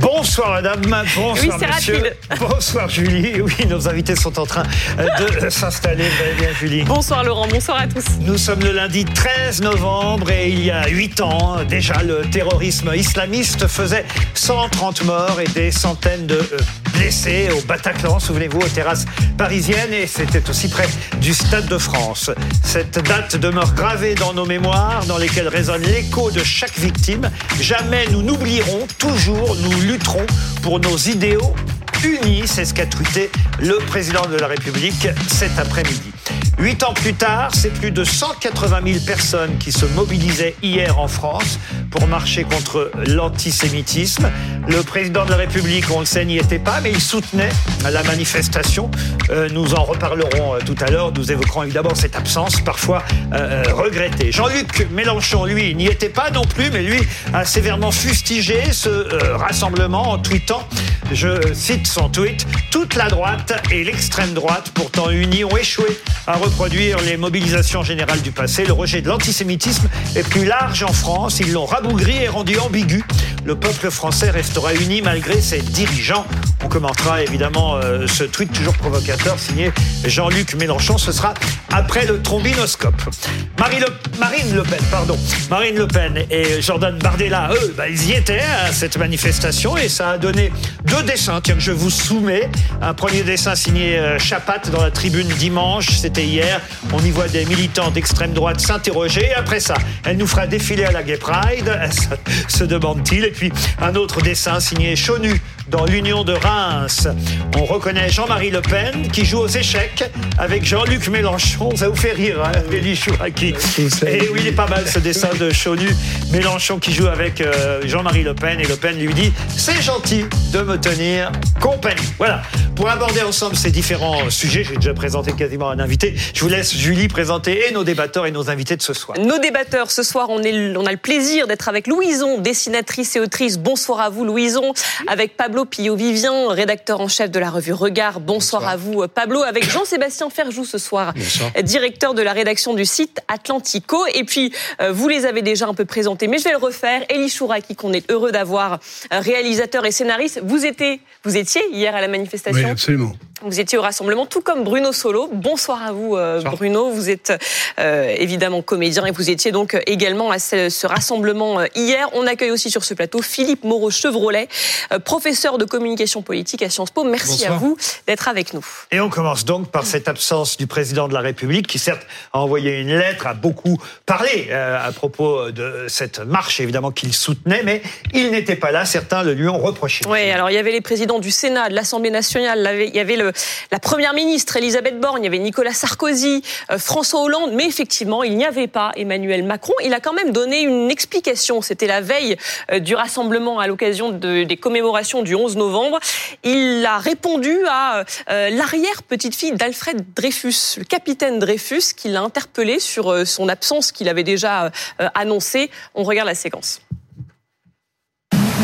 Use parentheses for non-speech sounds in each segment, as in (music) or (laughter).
Bonsoir madame, bonsoir Oui, c'est monsieur. rapide. Bonsoir Julie. Oui, nos invités sont en train de (laughs) s'installer. Bien Julie? Bonsoir Laurent, bonsoir à tous. Nous sommes le lundi 13 novembre et il y a 8 ans, déjà, le terrorisme islamiste faisait 130 morts et des centaines de euh, blessés au Bataclan, souvenez-vous, aux terrasses parisiennes et c'était aussi près du Stade de France. Cette date demeure gravée dans nos mémoires, dans lesquelles résonne l'écho de chaque victime. Jamais nous n'oublierons, toujours nous lutterons pour nos idéaux unis, c'est ce qu'a tweeté le président de la République cet après-midi. Huit ans plus tard, c'est plus de 180 000 personnes qui se mobilisaient hier en France pour marcher contre l'antisémitisme. Le président de la République, on le sait, n'y était pas, mais il soutenait la manifestation. Euh, nous en reparlerons euh, tout à l'heure. Nous évoquerons évidemment cette absence parfois euh, regrettée. Jean-Luc Mélenchon, lui, n'y était pas non plus, mais lui a sévèrement fustigé ce rassemblement en tweetant, je cite son tweet, toute la droite et l'extrême droite, pourtant unis, ont échoué à reproduire les mobilisations générales du passé. Le rejet de l'antisémitisme est plus large en France. Ils l'ont rabougri et rendu ambigu. Le peuple français restera uni malgré ses dirigeants. On commentera évidemment euh, ce tweet toujours provocateur signé Jean-Luc Mélenchon. Ce sera après le trombinoscope. Marine Le Pen, pardon. Marine Le Pen et Jordan Bardella, eux, bah, ils y étaient à cette manifestation et ça a donné deux dessins tiens, je vous soumets. Un premier dessin signé euh, Chapat dans la tribune dimanche, c'était hier. On y voit des militants d'extrême droite s'interroger. Après ça, elle nous fera défiler à la Gay Pride, (laughs) se- demande-t-il. Et puis un autre dessin signé Chonu dans l'Union de Reims. On reconnaît Jean-Marie Le Pen qui joue aux échecs avec Jean-Luc Mélenchon. Ça vous fait rire, hein, Elie Chouraki Et oui, il est pas mal ce dessin de Chonu Mélenchon qui joue avec euh, Jean-Marie Le Pen. Et Le Pen lui dit C'est gentil de me tenir compagnie. Voilà. Pour aborder ensemble ces différents sujets, j'ai déjà présenté quasiment un invité. Je vous laisse, Julie, présenter et nos débatteurs et nos invités de ce soir. Nos débatteurs, ce soir, on, est, on a le plaisir d'être avec Louison, dessinatrice et autrice. Bonsoir à vous, Louison. Avec Pablo Pillot-Vivien, rédacteur en chef de la revue Regard. Bonsoir, à vous, Pablo. Avec Jean-Sébastien Ferjou ce soir, directeur de la rédaction du site Atlantico. Et puis, euh, vous les avez déjà un peu présentés, mais je vais le refaire. Elie Chouraki, qu'on est heureux d'avoir, euh, réalisateur et scénariste. Vous, étiez, vous étiez hier à la manifestation Oui, absolument. Vous étiez au rassemblement, tout comme Bruno Solo. Bonsoir à vous, euh, Bonsoir. Bruno. Vous êtes euh, évidemment comédien et vous étiez donc également à ce, ce rassemblement hier. On accueille aussi sur ce plateau Philippe Moreau-Chevrolet, euh, professeur de communication politique à Sciences Po. Merci Bonsoir. à vous d'être avec nous. Et on commence donc par cette absence du président de la République qui certes a envoyé une lettre, a beaucoup parlé euh, à propos de cette marche évidemment qu'il soutenait, mais il n'était pas là. Certains le lui ont reproché. Oui, alors il y avait les présidents du Sénat, de l'Assemblée nationale, il y avait le, la première ministre Elisabeth Borne, il y avait Nicolas Sarkozy, euh, François Hollande, mais effectivement, il n'y avait pas Emmanuel Macron. Il a quand même donné une explication. C'était la veille euh, du rassemblement à l'occasion de- des commémorations du 11 novembre. Il a répondu à euh, l'arrière-petite-fille d'Alfred Dreyfus, le capitaine Dreyfus, qui l'a interpellé sur euh, son absence qu'il avait déjà euh, annoncée. On regarde la séquence.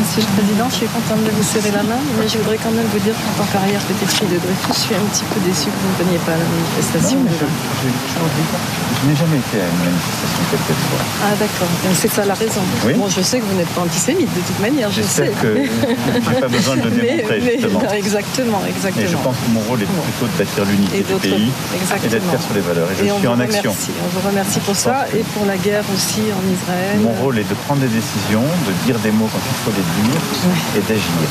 Monsieur le Président, je suis contente de vous serrer la main, mais je voudrais quand même vous dire qu'en tant qu'arrière petite fille de Dreyfus, je suis un petit peu déçue que vous ne veniez pas à la manifestation. Non, je, je, je- je n'ai jamais été à une manifestation qu'elle soit. Ah d'accord, c'est ça la raison. Oui. Bon, je sais que vous n'êtes pas antisémite de toute manière, je sais. Que je n'ai pas besoin de le (laughs) Mais- démontrer, mais- justement. non, (laughs) exactement, Et exactement. je pense que mon rôle est plutôt de bâtir l'unité du pays et exactement. d'être clair sur les valeurs. Et je suis en action. remercie. On vous remercie pour ça que- et pour la guerre aussi en Israël. Mon rôle est de prendre des décisions, de dire des mots quand il faut les dire et d'agir.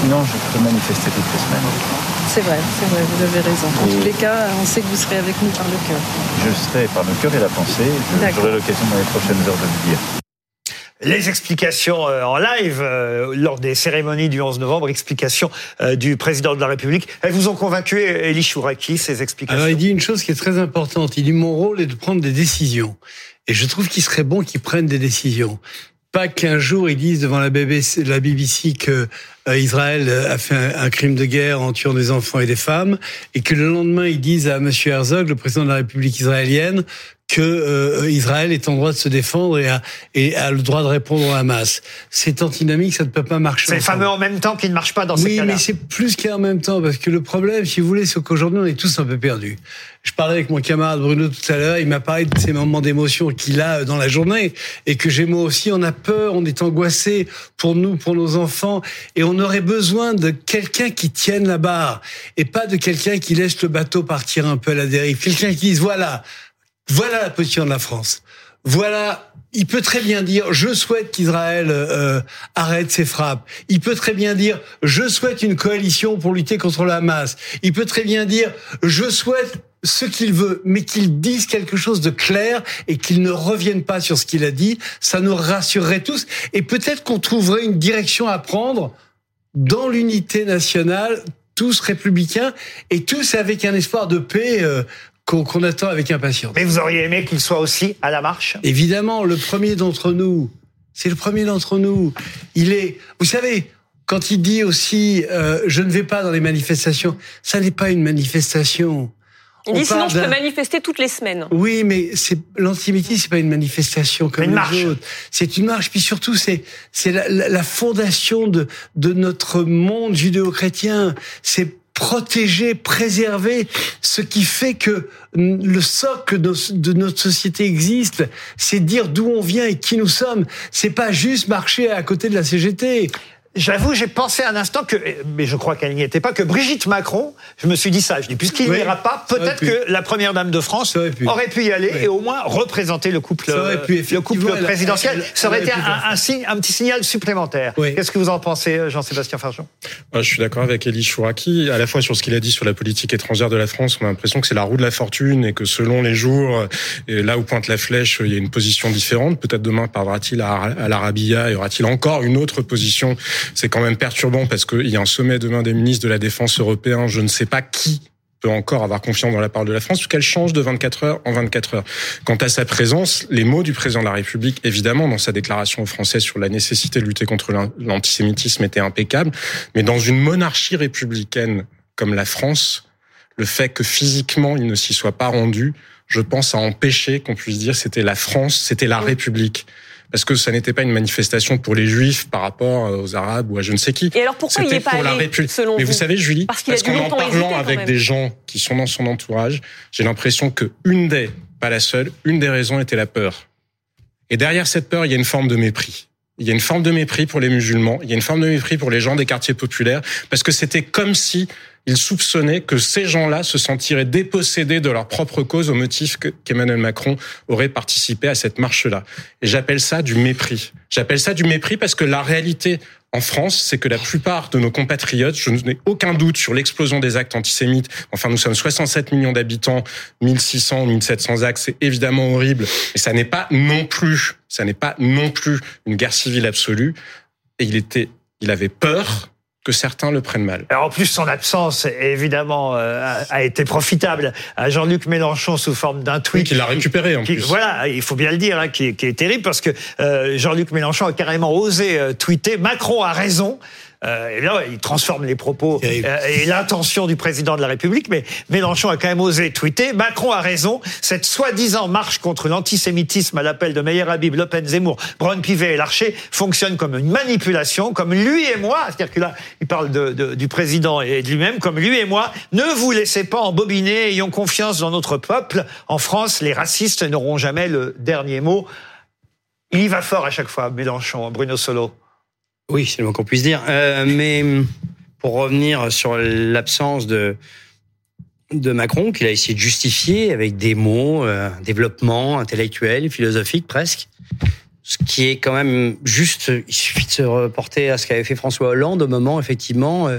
Sinon, je peux manifester toutes les semaines. C'est vrai, c'est vrai, vous avez raison. En Et- tous les cas, on sait que vous serez avec nous par le cœur. Je serai par le cœur et la pensée. J'aurai l'occasion dans les prochaines heures de le dire. Les explications euh, en live euh, lors des cérémonies du 11 novembre, explications euh, du président de la République. Elles vous ont convaincu, Elie Chouraki, ces explications? Alors il dit une chose qui est très importante. Il dit mon rôle est de prendre des décisions. Et je trouve qu'il serait bon qu'il prenne des décisions. Pas qu'un jour ils disent devant la BBC, la BBC que euh, Israël a fait un, un crime de guerre en tuant des enfants et des femmes, et que le lendemain ils disent à Monsieur Herzog, le président de la République israélienne, que euh, Israël est en droit de se défendre et a, et a le droit de répondre au Hamas. C'est antinomique, ça ne peut pas marcher. C'est le fameux en même temps qui ne marche pas dans ces Oui, cas-là. mais c'est plus qu'en même temps, parce que le problème, si vous voulez, c'est qu'aujourd'hui, on est tous un peu perdus. Je parlais avec mon camarade Bruno tout à l'heure, il m'a parlé de ces moments d'émotion qu'il a dans la journée, et que j'ai moi aussi, on a peur, on est angoissé pour nous, pour nos enfants, et on aurait besoin de quelqu'un qui tienne la barre, et pas de quelqu'un qui laisse le bateau partir un peu à la dérive. Quelqu'un qui dise, voilà, voilà la position de la France. Voilà, il peut très bien dire je souhaite qu'Israël euh, arrête ses frappes. Il peut très bien dire je souhaite une coalition pour lutter contre le Hamas. Il peut très bien dire je souhaite ce qu'il veut, mais qu'il dise quelque chose de clair et qu'il ne revienne pas sur ce qu'il a dit. Ça nous rassurerait tous et peut-être qu'on trouverait une direction à prendre dans l'unité nationale, tous républicains et tous avec un espoir de paix euh, qu'on qu'on attend avec impatience. Mais vous auriez aimé qu'il soit aussi à la marche? Évidemment, le premier d'entre nous, c'est le premier d'entre nous. Il est, vous savez, quand il dit aussi, euh, je ne vais pas dans les manifestations, ça n'est pas une manifestation. Il On dit sinon je peux manifester toutes les semaines. Oui, mais c'est l'antisémitisme, c'est pas une manifestation comme Une les marche. autres. C'est une marche. Puis surtout, c'est c'est la, la- la fondation de de notre monde judéo-chrétien. C'est protéger, préserver ce qui fait que le socle de, notre société existe. C'est dire d'où on vient et qui nous sommes. C'est pas juste marcher à côté de la CGT. J'avoue, j'ai pensé un instant que, mais je crois qu'elle n'y était pas, que Brigitte Macron, je me suis dit ça, je dis, puisqu'il Oui, n'ira pas, ça peut-être que la première dame de France Ça aurait pu. y aller Oui. et au moins représenter le couple, Ça pu, le couple elle- présidentiel. elle- ça aurait elle été aurait pu un, faire un signe, un petit signal supplémentaire. Oui. Qu'est-ce que vous en pensez, euh, Jean-Sébastien Fargeon? Moi, je suis d'accord avec Elie Chouraki, à la fois sur ce qu'il a dit sur la politique étrangère de la France. On a l'impression que c'est la roue de la fortune et que selon les jours, euh, et là où pointe la flèche, il y a une position différente. Peut-être demain parlera-t-il à, à l'Arabia et aura-t-il encore une autre position C'est quand même perturbant parce qu'il y a un sommet demain des ministres de la Défense européens. Je ne sais pas qui peut encore avoir confiance dans la parole de la France, puisqu'elle change de 24 heures en 24 heures. Quant à sa présence, les mots du président de la République, évidemment, dans sa déclaration aux Français sur la nécessité de lutter contre l'an- l'antisémitisme étaient impeccables, mais dans une monarchie républicaine comme la France, le fait que physiquement il ne s'y soit pas rendu, je pense, a empêché qu'on puisse dire c'était la France, c'était la République. Parce que ça n'était pas une manifestation pour les Juifs par rapport aux Arabes ou à je ne sais qui. Et alors pourquoi il n'y C'était est pas pour la allé, République. selon Mais vous vous savez, Julie, Parce qu'en en parlant avec des gens qui sont dans son entourage, j'ai l'impression que une des, pas la seule, une des raisons était la peur. Et derrière cette peur, il y a une forme de mépris. Il y a une forme de mépris pour les musulmans, il y a une forme de mépris pour les gens des quartiers populaires, parce que c'était comme si ils soupçonnaient que ces gens-là se sentiraient dépossédés de leur propre cause au motif que- qu'Emmanuel Macron aurait participé à cette marche-là. Et j'appelle ça du mépris. J'appelle ça du mépris parce que la réalité en France, c'est que la plupart de nos compatriotes, je n'ai aucun doute sur l'explosion des actes antisémites. Enfin, nous sommes 67 millions d'habitants, 1600, 1700 actes, c'est évidemment horrible. Mais ça n'est pas non plus, ça n'est pas non plus une guerre civile absolue. Et il était, il avait peur que certains le prennent mal. Alors en plus, son absence, évidemment, euh, a, a été profitable à Jean-Luc Mélenchon sous forme d'un Oui, tweet. qu'il l'a récupéré en qui- plus. Voilà, il faut bien le dire, hein, qui, est- qui est terrible parce que euh, Jean-Luc Mélenchon a carrément osé euh, tweeter Macron a raison. Euh, et là, il transforme les propos euh, et l'intention du président de la République, mais Mélenchon a quand même osé tweeter Macron a raison. Cette soi-disant marche contre l'antisémitisme à l'appel de Meyer Habib, Le Pen, Zemmour, Braun-Pivet et Larcher fonctionne comme une manipulation, comme lui et moi. C'est-à-dire que là, il parle de, de- du président et de lui-même, comme lui et moi. Ne vous laissez pas embobiner. Ayons confiance dans notre peuple. En France, les racistes n'auront jamais le dernier mot. Il y va fort à chaque fois, Mélenchon, Bruno Solo. Oui, c'est le moins qu'on puisse dire. Euh, mais pour revenir sur l'absence de de Macron, qu'il a essayé de justifier avec des mots, euh, développement intellectuel, philosophique presque, ce qui est quand même juste. Il suffit de se reporter à ce qu'avait fait François Hollande au moment effectivement euh,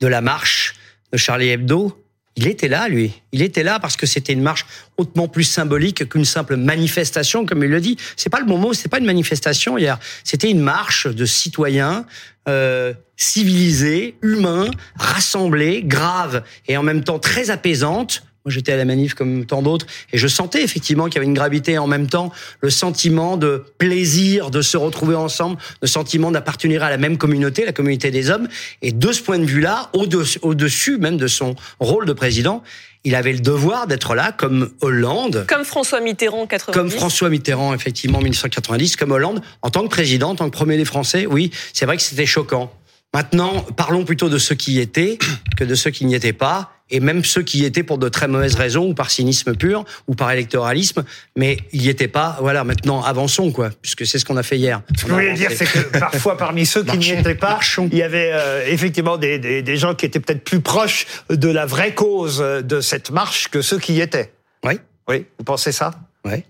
de la marche de Charlie Hebdo. Il était là, lui. Il était là parce que c'était une marche hautement plus symbolique qu'une simple manifestation, comme il le dit. C'est pas le bon mot, c'est pas une manifestation hier. C'était une marche de citoyens euh, civilisés, humains, rassemblés, graves et en même temps très apaisante Moi, j'étais à la manif comme tant d'autres, et je sentais effectivement qu'il y avait une gravité et en même temps le sentiment de plaisir de se retrouver ensemble, le sentiment d'appartenir à la même communauté, la communauté des hommes. Et de ce point de vue-là, au-dessus, au-dessus même de son rôle de président, il avait le devoir d'être là, comme Hollande. Comme François Mitterrand en 90. Comme François Mitterrand, effectivement, en 1990, comme Hollande, en tant que président, en tant que premier des Français, oui, c'est vrai que c'était choquant. Maintenant, parlons plutôt de ceux qui y étaient (clears throat) que de ceux qui n'y étaient pas, et même ceux qui y étaient pour de très mauvaises raisons, ou par cynisme pur, ou par électoralisme, mais il n'y était pas. Voilà, maintenant, avançons, quoi, puisque c'est ce qu'on a fait hier. Ce que vous voulez dire, c'est que parfois, parmi ceux qui n'y étaient pas, il y avait euh, effectivement des, des, des gens qui étaient peut-être plus proches de la vraie cause de cette marche que ceux qui y étaient. Oui. Oui, vous pensez ça? Oui.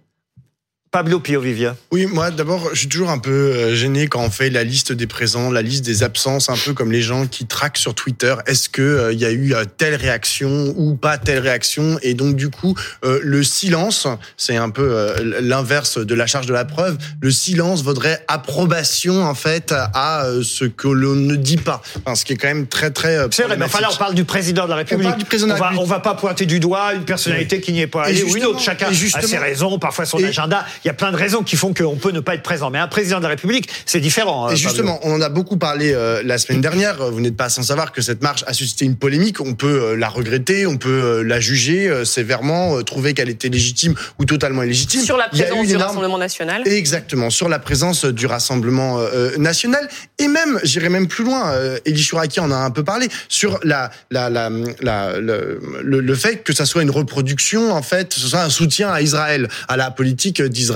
Pablo Pio Vivien. Oui, moi d'abord, je suis toujours un peu euh, gêné quand on fait la liste des présents, la liste des absences, un peu comme les gens qui traquent sur Twitter. Est-ce que euh, il y a eu euh, telle réaction ou pas telle réaction? Et donc du coup, le silence, c'est un peu l'inverse de la charge de la preuve. Le silence vaudrait approbation en fait à ce que l'on ne dit pas. Enfin, ce qui est quand même très très. C'est vrai, mais enfin là, on parle du président de la République. On parle du président va, République. on va pas pointer du doigt une personnalité qui n'y est pas allée ou une autre. Chacun a ses raisons, parfois son agenda. Il y a plein de raisons qui font qu'on peut ne pas être présent. Mais un président de la République, c'est différent. euh, Et Pablo. justement, on en a beaucoup parlé euh, la semaine dernière. Euh, Vous n'êtes pas sans savoir que cette marche a suscité une polémique. On peut euh, la regretter, on peut euh, la juger euh, sévèrement, euh, trouver qu'elle était légitime ou totalement illégitime. Sur la présence du énorme- Rassemblement national. Exactement, sur la présence du Rassemblement euh, national et même, j'irai même plus loin, euh, Elie Chouraki en a un peu parlé, sur la, la, la, la- le, le, le fait que ça soit une reproduction, en fait, ce soit un soutien à Israël, à la politique d'Israël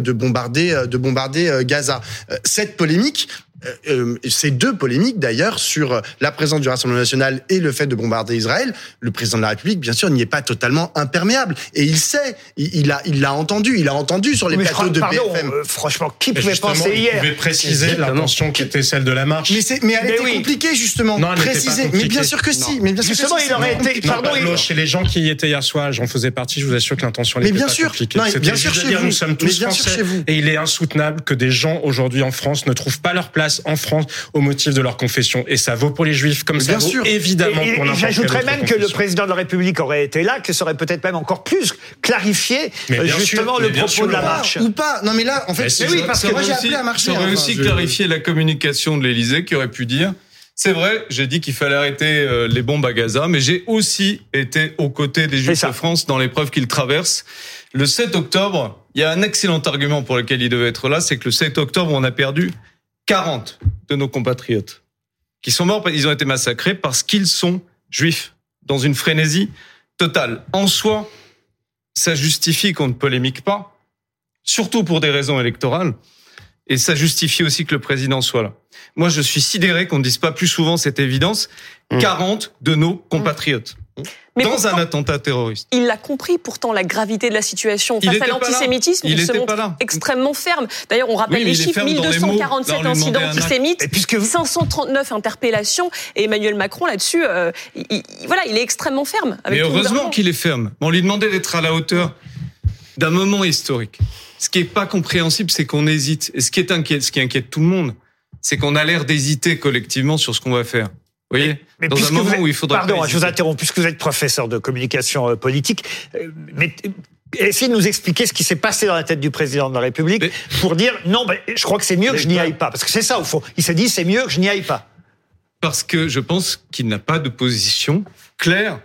de bombarder, euh, de bombarder euh, Gaza. Euh, Cette polémique, euh, euh, ces deux polémiques d'ailleurs sur la présence du Rassemblement national et le fait de bombarder Israël, le président de la République, bien sûr, n'y est pas totalement imperméable. Et il sait, il il a, il l'a entendu, il a entendu sur les Mais plateaux de pardon, BFM. euh, franchement, qui pouvait justement, penser il hier pouvait préciser l'intention qui était celle de la marche. Mais, c'est, mais elle Mais était oui. compliquée justement, Non, elle n'était pas précisée. Mais bien sûr que si. Mais bien sûr que Justement, si, il aurait été-. Non, Pardon, il- chez les gens qui y étaient hier soir, j'en faisais partie, je vous assure que l'intention Mais n'était bien pas sûr. compliquée. Non, C'était bien sûr de chez dire, vous. nous sommes Mais tous bien sûr français chez vous. et il est insoutenable que des gens aujourd'hui en France ne trouvent pas leur place en France au motif de leur confession. Et ça vaut pour les juifs comme Mais ça bien vaut sûr. évidemment Et- et pour n'importe J'ajouterais même que le président de la République aurait été là, que ça aurait peut-être même encore plus clarifié Mais euh, bien justement sûr, le bien propos sûr. de la marche. Ou pas. Non mais là, en fait, Mais si, mais oui, parce que moi j'ai appelé à marcher. Ça aurait hein. aussi Enfin, je- clarifié la communication de l'Élysée qui aurait pu dire c'est vrai, j'ai dit qu'il fallait arrêter euh, les bombes à Gaza, mais j'ai aussi été aux côtés des Juifs de France dans l'épreuve qu'ils traversent. Le 7 octobre, il y a un excellent argument pour lequel il devait être là, c'est que le 7 octobre, on a perdu 40 de nos compatriotes qui sont morts, ils ont été massacrés parce qu'ils sont juifs, dans une frénésie totale. En soi, ça justifie qu'on ne polémique pas, surtout pour des raisons électorales. Et ça justifie aussi que le président soit là. Moi, je suis sidéré qu'on ne dise pas plus souvent cette évidence. 40 de nos compatriotes. Mais dans pourtant, un attentat terroriste. il l'a compris pourtant la gravité de la situation face à l'antisémitisme. Il Il, se montre là. extrêmement ferme. D'ailleurs, on rappelle Oui, les chiffres ferme dans les mots. 1247 Là, on lui incidents antisémites, Et puisque vous- 539 interpellations. Et Emmanuel Macron là-dessus, euh, il, il- voilà, il est extrêmement ferme. Avec Mais heureusement qu'il est ferme. On lui demandait d'être à la hauteur d'un moment historique. Ce qui est pas compréhensible, c'est qu'on hésite. Et ce qui est inquiète, ce qui inquiète tout le monde, c'est qu'on a l'air d'hésiter collectivement sur ce qu'on va faire. Voyez Mais Dans un moment êtes- où il faudra Pardon, je vous interromps, puisque vous êtes professeur de communication euh, politique, euh, mais euh, essayez de nous expliquer ce qui s'est passé dans la tête du président de la République Mais- pour dire non, ben, je crois que c'est mieux que je n'y aille pas. Parce que c'est ça, au fond. Il s'est dit, c'est mieux que je n'y aille pas. Parce que je pense qu'il n'a pas de position claire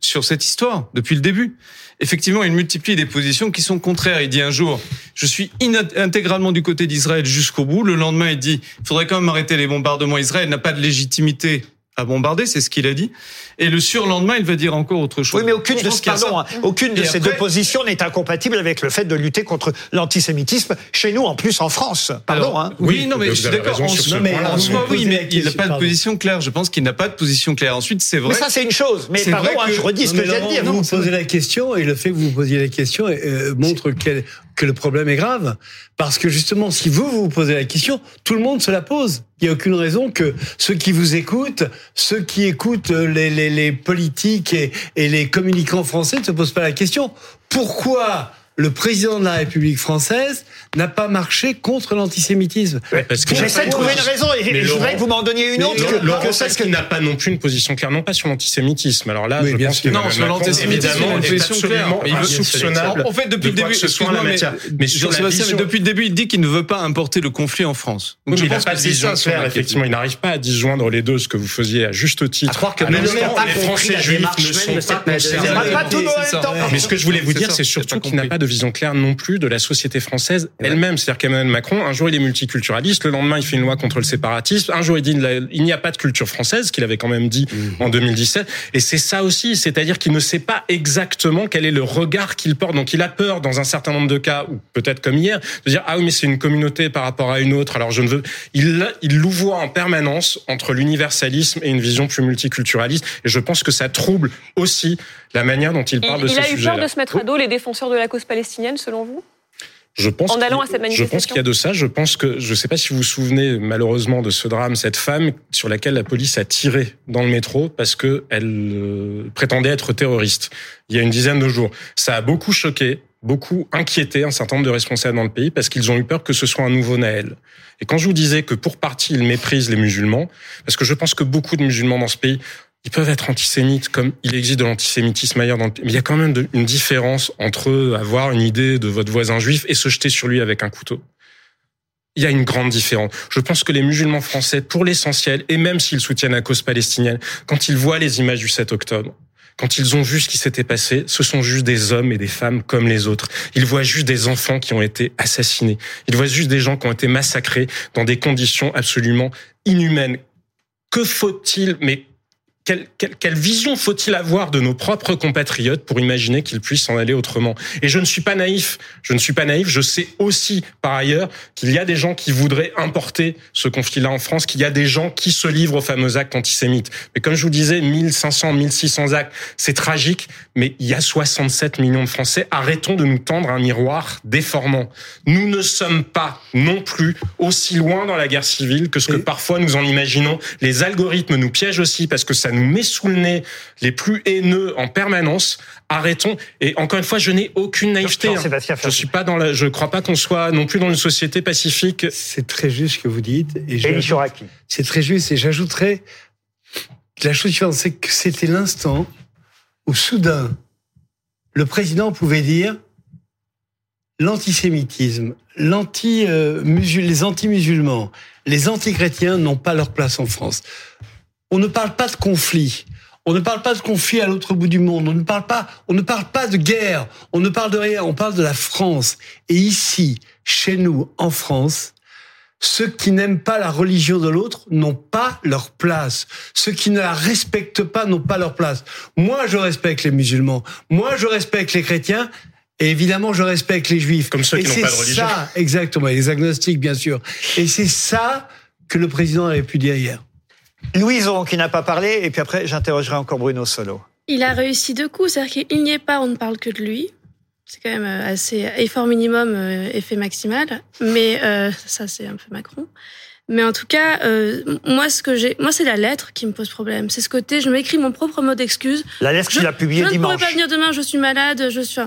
sur cette histoire depuis le début. Effectivement, il multiplie des positions qui sont contraires. Il dit un jour, je suis intégralement du côté d'Israël jusqu'au bout. Le lendemain, il dit, il faudrait quand même arrêter les bombardements. Israël n'a pas de légitimité à bombarder, c'est ce qu'il a dit. Et le surlendemain, il va dire encore autre chose. Oui, mais aucune de, pardon, hein, aucune ces après- deux positions n'est incompatible avec le fait de lutter contre l'antisémitisme chez nous, en plus en France. Pardon, Alors, hein. Oui, Oui, non, mais je suis d'accord. En ce mais en soi, oui, mais il n'a pas de position claire. Je pense qu'il n'a pas de position claire. Ensuite, c'est vrai. Mais ça, c'est une chose. Mais C'est pardon, vrai hein, que- je redis ce que je viens de dire. Vous vous posez la question et le fait que vous vous posiez la question euh, montre quel- que le problème est grave. Parce que justement, si vous vous posez la question, tout le monde se la pose. Il n'y a aucune raison que ceux qui vous écoutent, ceux qui écoutent les, les, les politiques et, et les communicants français ne se posent pas la question. Pourquoi le président de la République française n'a pas marché contre l'antisémitisme. Que J'essaie de trouver une raison et Mais je voudrais que vous m'en donniez une autre. Laurent- que- Laurent que celle qu'il n'a pas non plus une position claire, non pas sur l'antisémitisme. Alors là, Oui, je bien pense que Non, sur l'antisémitisme, une est position claire. Mais il veut- insoupçonnable En fait, depuis de le début, ce soit en la excuse-moi, matière. mais, depuis le début, il dit qu'il ne veut pas importer le conflit en France. Donc, mais je il n'a pense pas que de c'est vision ça, effectivement. Il n'arrive pas à disjoindre les deux, ce que vous faisiez à juste titre. À croire que les Français juifs ne sont pas concernés. Mais ce que je voulais vous dire, c'est surtout qu'il n'a pas de vision claire non plus de la société française elle-même. C'est-à-dire qu'Emmanuel Macron, un jour il est multiculturaliste, le lendemain il fait une loi contre le séparatisme, un jour il dit il n'y a pas de culture française, qu'il avait quand même dit en 2017. Et c'est ça aussi, c'est-à-dire qu'il ne sait pas exactement quel est le regard qu'il porte. Donc il a peur dans un certain nombre de cas, ou peut-être comme hier, de dire ah oui mais c'est une communauté par rapport à une autre. Alors je ne veux, il il louvoie en permanence entre l'universalisme et une vision plus multiculturaliste. Et je pense que ça trouble aussi la manière dont il Il, parle de il ces a eu peur de se mettre à dos les défenseurs de la cause palestinienne, selon vous? Je pense En allant qu'il- à cette Je manifestation pense qu'il y a de ça. Je pense que, je ne sais pas si vous vous souvenez malheureusement de ce drame, cette femme sur laquelle la police a tiré dans le métro parce que elle euh, prétendait être terroriste. Il y a une dizaine de jours. Ça a beaucoup choqué, beaucoup inquiété un certain nombre de responsables dans le pays parce qu'ils ont eu peur que ce soit un nouveau Naël. Et quand je vous disais que pour partie ils méprisent les musulmans, parce que je pense que beaucoup de musulmans dans ce pays ils peuvent être antisémites comme il existe de l'antisémitisme ailleurs dans le pays. Mais il y a quand même une différence entre avoir une idée de votre voisin juif et se jeter sur lui avec un couteau. Il y a une grande différence. Je pense que les musulmans français, pour l'essentiel, et même s'ils soutiennent la cause palestinienne, quand ils voient les images du 7 octobre, quand ils ont vu ce qui s'était passé, ce sont juste des hommes et des femmes comme les autres. Ils voient juste des enfants qui ont été assassinés. Ils voient juste des gens qui ont été massacrés dans des conditions absolument inhumaines. Que faut-il, mais quelle, vision faut-il avoir de nos propres compatriotes pour imaginer qu'ils puissent en aller autrement? Et je ne suis pas naïf. Je ne suis pas naïf. Je sais aussi, par ailleurs, qu'il y a des gens qui voudraient importer ce conflit-là en France, qu'il y a des gens qui se livrent aux fameux actes antisémites. Mais comme je vous disais, 1500, 1600 actes, c'est tragique, mais il y a 67 millions de Français. Arrêtons de nous tendre un miroir déformant. Nous ne sommes pas non plus aussi loin dans la guerre civile que ce que parfois nous en imaginons. Les algorithmes nous piègent aussi parce que ça nous met sous le nez les plus haineux en permanence. Arrêtons. Et encore une fois, je n'ai aucune naïveté. hein. Jean-Sébastien Je suis pas dans la, je crois pas qu'on soit non plus dans une société pacifique. C'est très juste ce que vous dites. Et Chouraki. C'est très juste. Et j'ajouterais la chose suivante, c'est que c'était l'instant où soudain, le président pouvait dire l'antisémitisme, les anti-musulmans, les anti-chrétiens n'ont pas leur place en France. On ne parle pas de conflit. On ne parle pas de conflit à l'autre bout du monde. On ne parle pas, on ne parle pas de guerre. On ne parle de rien. On parle de la France. Et ici, chez nous, en France, ceux qui n'aiment pas la religion de l'autre n'ont pas leur place. Ceux qui ne la respectent pas n'ont pas leur place. Moi, je respecte les musulmans. Moi, je respecte les chrétiens. Et évidemment, je respecte les juifs. Comme ceux Et qui n'ont c'est pas de religion. ça, exactement, et les agnostiques, bien sûr. Et c'est ça que le président avait pu dire hier. Louison qui n'a pas parlé, et puis après j'interrogerai encore Bruno Solo. Il a réussi deux coups, c'est-à-dire qu'il n'y est pas, on ne parle que de lui. C'est quand même euh, assez effort minimum, euh, effet maximal. Mais euh, ça, c'est un peu Macron. Mais en tout cas, euh, moi, ce que j'ai, moi, c'est la lettre qui me pose problème. C'est ce côté, je m'écris mon propre mot d'excuse. La lettre qu'il a publiée je ne dimanche. pourrais pas venir demain, je suis malade, je suis.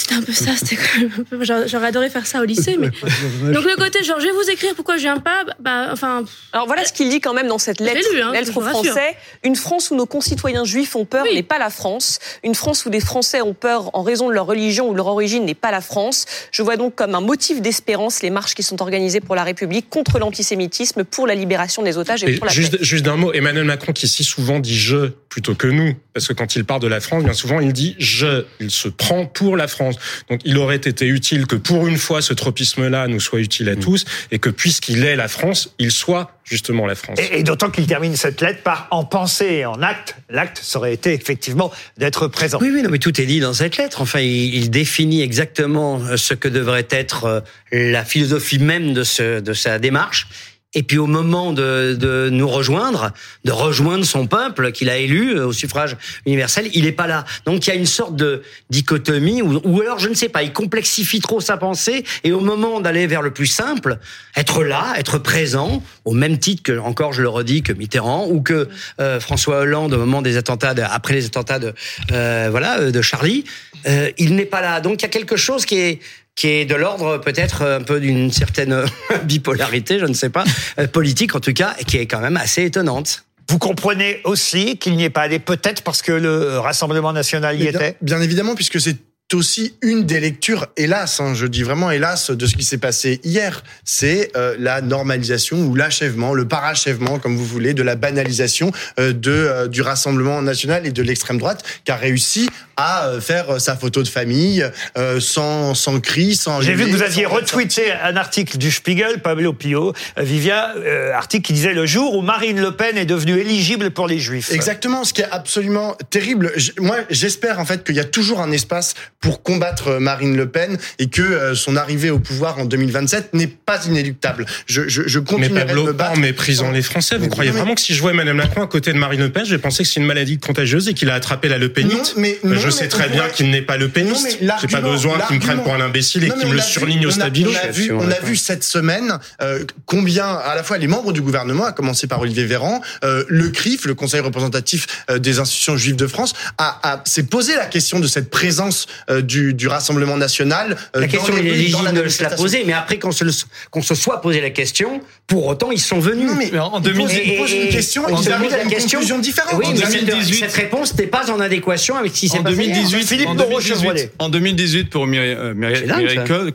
C'était un peu ça, c'était quand même un peu. J'aurais adoré faire ça au lycée, mais. Donc le côté, genre, je vais vous écrire pourquoi je viens pas, bah, enfin. Alors voilà ce qu'il dit quand même dans cette lettre, lu, hein, lettre aux. Français. Une France où nos concitoyens juifs ont peur Oui. n'est pas la France. Une France où des Français ont peur en raison de leur religion ou de leur origine n'est pas la France. Je vois donc comme un motif d'espérance les marches qui sont organisées pour la République contre l'antisémitisme, pour la libération des otages et pour la paix. juste, juste d'un mot, Emmanuel Macron qui si souvent dit je plutôt que nous, parce que quand il parle de la France, bien souvent il dit je, il se prend pour la France. Donc il aurait été utile que pour une fois ce tropisme-là nous soit utile à tous et que puisqu'il est la France, il soit justement la France. Et, et d'autant qu'il termine cette lettre par en pensée et en acte. L'acte, ça aurait été effectivement d'être présent. Oui, oui, non, mais tout est dit dans cette lettre. Enfin, il, il définit exactement euh, ce que devrait être euh, la philosophie même de, ce, de sa démarche. Et puis au moment de, de nous rejoindre, de rejoindre son peuple qu'il a élu euh, au suffrage universel, il n'est pas là. Donc il y a une sorte de dichotomie, ou, ou alors je ne sais pas, il complexifie trop sa pensée, et au moment d'aller vers le plus simple, être là, être présent, au même titre que, encore je le redis, que Mitterrand, ou que euh, François Hollande au moment des attentats, de- après les attentats de, euh, voilà, de Charlie, euh, il n'est pas là. Donc il y a quelque chose qui est qui est de l'ordre peut-être un peu d'une certaine (laughs) bipolarité, je ne sais pas, euh, politique en tout cas, et qui est quand même assez étonnante. Vous comprenez aussi qu'il n'y est pas allé, peut-être parce que le Rassemblement national y Mais était? bien évidemment, puisque c'est aussi une des lectures, hélas, hein, je dis vraiment hélas, de ce qui s'est passé hier. C'est euh, la normalisation ou l'achèvement, le parachèvement, comme vous voulez, de la banalisation euh, de euh, du Rassemblement national et de l'extrême droite, qui a réussi à euh, faire euh, sa photo de famille euh, sans sans cri, sans. J'ai vu que vous aviez retweeté un article du Spiegel, Pablo Pio, Vivia, euh, article qui disait le jour où Marine Le Pen est devenue éligible pour les Juifs. Exactement, ce qui est absolument terrible. Moi, j'espère en fait qu'il y a toujours un espace pour combattre euh, Marine Le Pen et que euh, son arrivée au pouvoir en 2027 n'est pas inéluctable. Je, je, je Mais continuerai de Pablo, me battre. en méprisant les Français. Vous Mais- croyez non, mais- vraiment que si je vois Emmanuel Macron à côté de Marine Le Pen, je vais penser que c'est une maladie contagieuse et qu'il a attrapé la Le Penite Non, mais- non, Je mais sais très bien qu'il n'est pas Le Peniste. mais J'ai pas besoin qu'il me prenne pour un imbécile et qu'il mais me le surligne au stabilo. On a vu, on a vu cette semaine euh, combien, à la fois les membres du gouvernement, à commencer par Olivier Véran, euh, le CRIF, le Conseil représentatif euh, des institutions juives de France, a, a- s'est posé la question de cette présence euh, du, du Rassemblement national. euh, La dans question il est légitime de se la poser, mais après qu'on se, le- qu'on se soit posé la question, pour autant ils sont venus. Non, mais Mais en il 2000 pose, il pose une question, on il se arrive pose à la une question. conclusion différente. Oui, En mais cette- 2018, cette réponse n'est pas en adéquation avec ce qui s'est En passé. 2018, Philippe en Moreau 2018, Chevrolet. en 2018 pour Mireille, euh.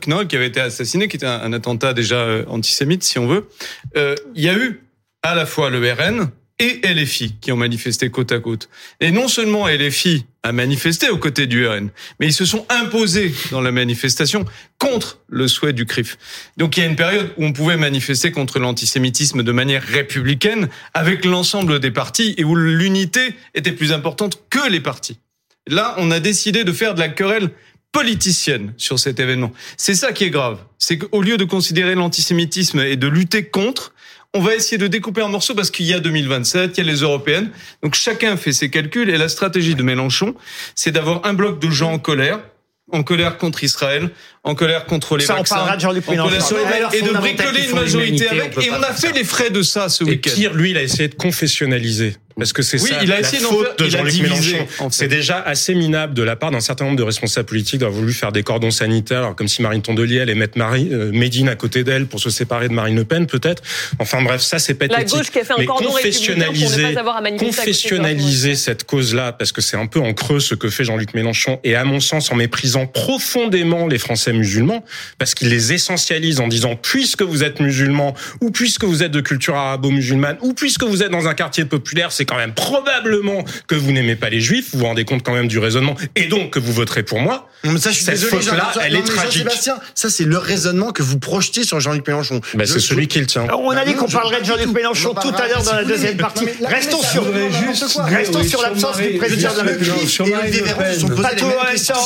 Knoll, qui avait été assassiné, qui était un, un attentat déjà euh, antisémite, si on veut. Euh, Il y a eu à la fois le RN et LFI qui ont manifesté côte à côte. Et non seulement LFI a manifesté aux côtés du RN, mais ils se sont imposés dans la manifestation contre le souhait du CRIF. Donc il y a une période où on pouvait manifester contre l'antisémitisme de manière républicaine avec l'ensemble des partis et où l'unité était plus importante que les partis. Là, on a décidé de faire de la querelle politicienne sur cet événement. C'est ça qui est grave. C'est qu'au lieu de considérer l'antisémitisme et de lutter contre, on va essayer de découper en morceaux parce qu'il y a 2027, il y a les européennes. Donc chacun fait ses calculs et la stratégie de Mélenchon, c'est d'avoir un bloc de gens en colère, en colère contre Israël, en colère contre les Ça, on vaccins, parlera de Jean-Luc en colère- Mélenchon. Sur les valeurs et de bricoler une majorité avec. on Et on a fait ça. les frais de ça ce Et week-end. pire, lui, il a essayé de confessionnaliser. Parce que c'est Oui, ça il a la faute faire- de Jean-Luc Mélenchon. en fait. C'est déjà assez minable de la part d'un certain nombre de responsables politiques d'avoir voulu faire des cordons sanitaires, alors comme si Marine Tondelier allait mettre Marie, euh, Médine à côté d'elle pour se séparer de Marine Le Pen, peut-être. Enfin bref, ça c'est La pathétique. gauche qui a fait un Mais cordon républicain pour ne confessionnaliser, pas à confessionnaliser cette cause-là, parce que c'est un peu en creux ce que fait Jean-Luc Mélenchon, et à mon sens en méprisant profondément les Français musulmans, parce qu'il les essentialise en disant puisque vous êtes musulman, ou puisque vous êtes de culture arabo-musulmane, ou puisque vous êtes dans un quartier populaire, c'est quand même probablement que vous n'aimez pas les juifs, vous vous rendez compte quand même du raisonnement, et donc que vous voterez pour moi. Non, mais ça, je suis Cette désolé, faute-là, Jean- elle non, est tragique. Jean-Sébastien, ça, c'est le raisonnement que vous projetez sur Jean-Luc Mélenchon. Ben, Je- c'est je- celui qui le tient. Alors, on a dit Non, qu'on parlerait de Jean-Luc. Mélenchon On en tout à l'heure dans la deuxième partie. Là, Restons sur, restons l'absence du président de la République.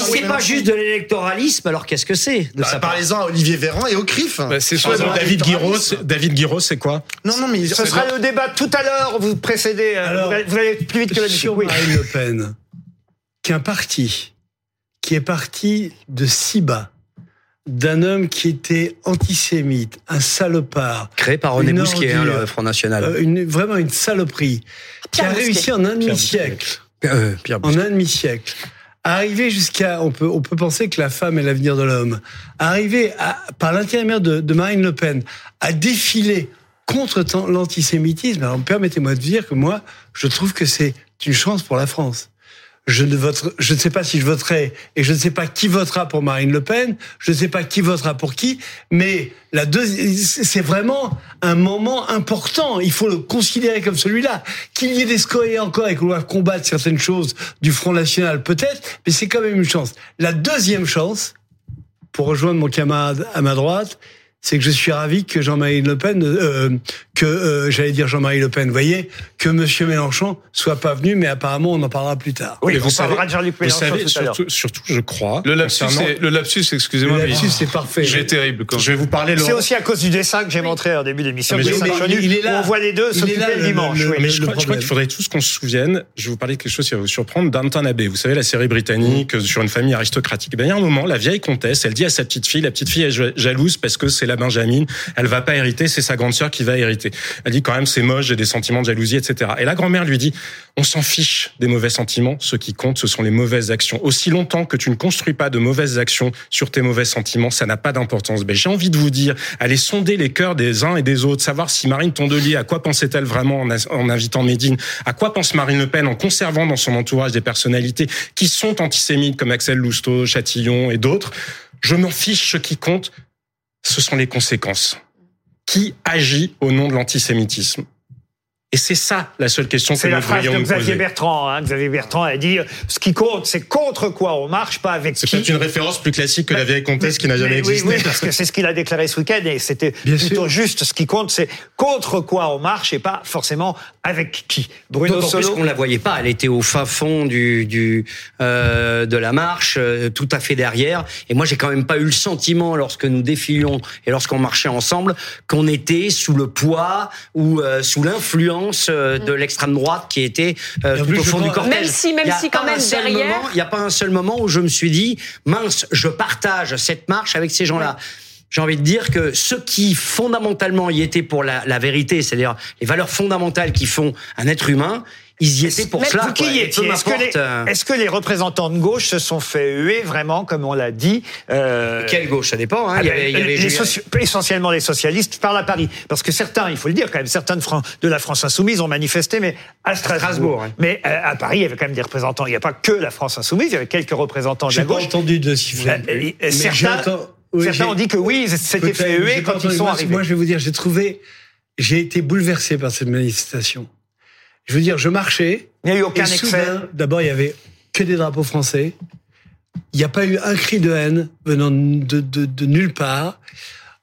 C'est pas juste de l'électoralisme, alors qu'est-ce que c'est de Bah, sa part Parlez-en à Olivier Véran et au CRIF. Bah, c'est Soit David Guiraud, c'est- David Guiraud, c'est quoi Non, non, mais Ce sera le débat tout à l'heure. Vous précédez. Euh, Alors, vous, allez, plus vite que sur Oui. Marine Le Pen, qu'un parti qui est parti de si bas, d'un homme qui était antisémite, un salopard, Créé par René Une Bousquier, hein, le Front National. euh, une, vraiment une saloperie, qui a réussi Bousquet. en un demi-siècle, Euh, Pierre en un demi-siècle, à arriver jusqu'à, on peut, on peut penser que la femme est l'avenir de l'homme, à arriver à, par l'intermédiaire de, de Marine Le Pen, à défiler contre l'antisémitisme. Alors permettez-moi de dire que moi, je trouve que c'est une chance pour la France. Je ne, voterai, je ne sais pas si je voterai et je ne sais pas qui votera pour Marine Le Pen, je ne sais pas qui votera pour qui, mais la c'est vraiment un moment important. Il faut le considérer comme celui-là. Qu'il y ait des scories encore et qu'on doive combattre certaines choses du Front National, peut-être, mais c'est quand même une chance. La deuxième chance, pour rejoindre mon camarade à ma droite, c'est que je suis ravi que Jean-Marie Le Pen, euh, que euh, j'allais dire Jean-Marie Le Pen, vous voyez, que Monsieur Mélenchon soit pas venu, mais apparemment on en parlera plus tard. Oui, on vous savez- parlera de Jean-Luc Vous Mélenchon savez, tout à l'heure. surtout, surtout, je crois. Le lapsus, le lapsus, excusez-moi, Le lapsus, c'est parfait. j'ai terrible. Quand Je vais vous parler, C'est aussi à cause du dessin que j'ai montré en début d'émission. On voit les deux Il est s'occuper là, le le- dimanche. le- oui. Mais je le crois, je crois problème. qu'il faudrait tous qu'on se souvienne, je vais vous parler de quelque chose qui va vous surprendre, Downton Abbey. Vous savez, la série britannique sur une famille aristocratique. Ben, il y a un moment, la vieille comtesse, elle dit à sa petite fille, la petite fille est ja- jalouse parce que c'est la Benjamine, elle va pas hériter, c'est sa grande sœur qui va hériter. Elle dit quand même, c'est moche, j'ai des sentiments de jalousie, etc. Et la grand-mère lui dit, on s'en fiche des mauvais sentiments, ce qui compte, ce sont les mauvaises actions. Aussi longtemps que tu ne construis pas de mauvaises actions sur tes mauvais sentiments, ça n'a pas d'importance. Ben, j'ai envie de vous dire, allez sonder les cœurs des uns et des autres, savoir si Marine Tondelier, à quoi pensait-elle vraiment en, invitant Médine, à quoi pense Marine Le Pen en conservant dans son entourage des personnalités qui sont antisémites comme Axel Lousteau, Chatillon et d'autres? Je m'en fiche, ce qui compte, ce sont les conséquences. Qui agit au nom de l'antisémitisme? Et c'est ça la seule question que C'est nous la phrase devrions de Xavier poser. Bertrand. Hein. Xavier Bertrand a dit ce qui compte, c'est contre quoi on marche, pas avec C'est qui. peut-être une référence plus classique que la vieille comtesse qui n'a jamais Mais existé. Oui, oui, parce que c'est ce qu'il a déclaré ce week-end et c'était Bien plutôt sûr. juste. Ce qui compte, c'est contre quoi on marche et pas forcément avec qui. Bruno Solo. qu'on la voyait pas. Elle était au fin fond du, du euh, de la marche, euh, tout à fait derrière. Et moi, j'ai quand même pas eu le sentiment, lorsque nous défilions et lorsqu'on marchait ensemble, qu'on était sous le poids ou euh, sous l'influence euh, de l'extrême droite qui était euh, tout plus, au fond du cortège. Même si- même Il y a si quand même un seul derrière- moment- Il n'y a pas un seul moment où je me suis dit, mince, je partage cette marche avec ces gens-là. J'ai envie de dire que ceux qui fondamentalement y étaient pour la, la vérité, c'est-à-dire les valeurs fondamentales qui font un être humain, ils y étaient pour Mais cela. vous qui quoi. y Et étiez peu Est-ce que, les, m'importe, est-ce que les représentants de gauche se sont fait huer vraiment, comme on l'a dit euh, Quelle gauche? Ça dépend. Hein. Ah il y ben, avait, il y avait les soci- essentiellement les socialistes parlent à Paris. Parce que certains, il faut le dire quand même, certains de, Fran- de la France insoumise ont manifesté, mais à Strasbourg. Strasbourg, ouais. Mais euh, à Paris, il y avait quand même des représentants. Il n'y a pas que la France insoumise, il y avait quelques représentants de J'ai la gauche. entendu de. Euh, euh, Mais certains- oui, Certains j'ai- ont dit que oui, ils s'étaient fait huer j'ai quand ils sont moi, arrivés. Moi, je vais vous dire, j'ai trouvé, j'ai été bouleversé par cette manifestation. Je veux dire, je marchais. Il n'y a eu aucun excès. d'abord, il y avait que des drapeaux français. Il n'y a pas eu un cri de haine venant de, de, de nulle part.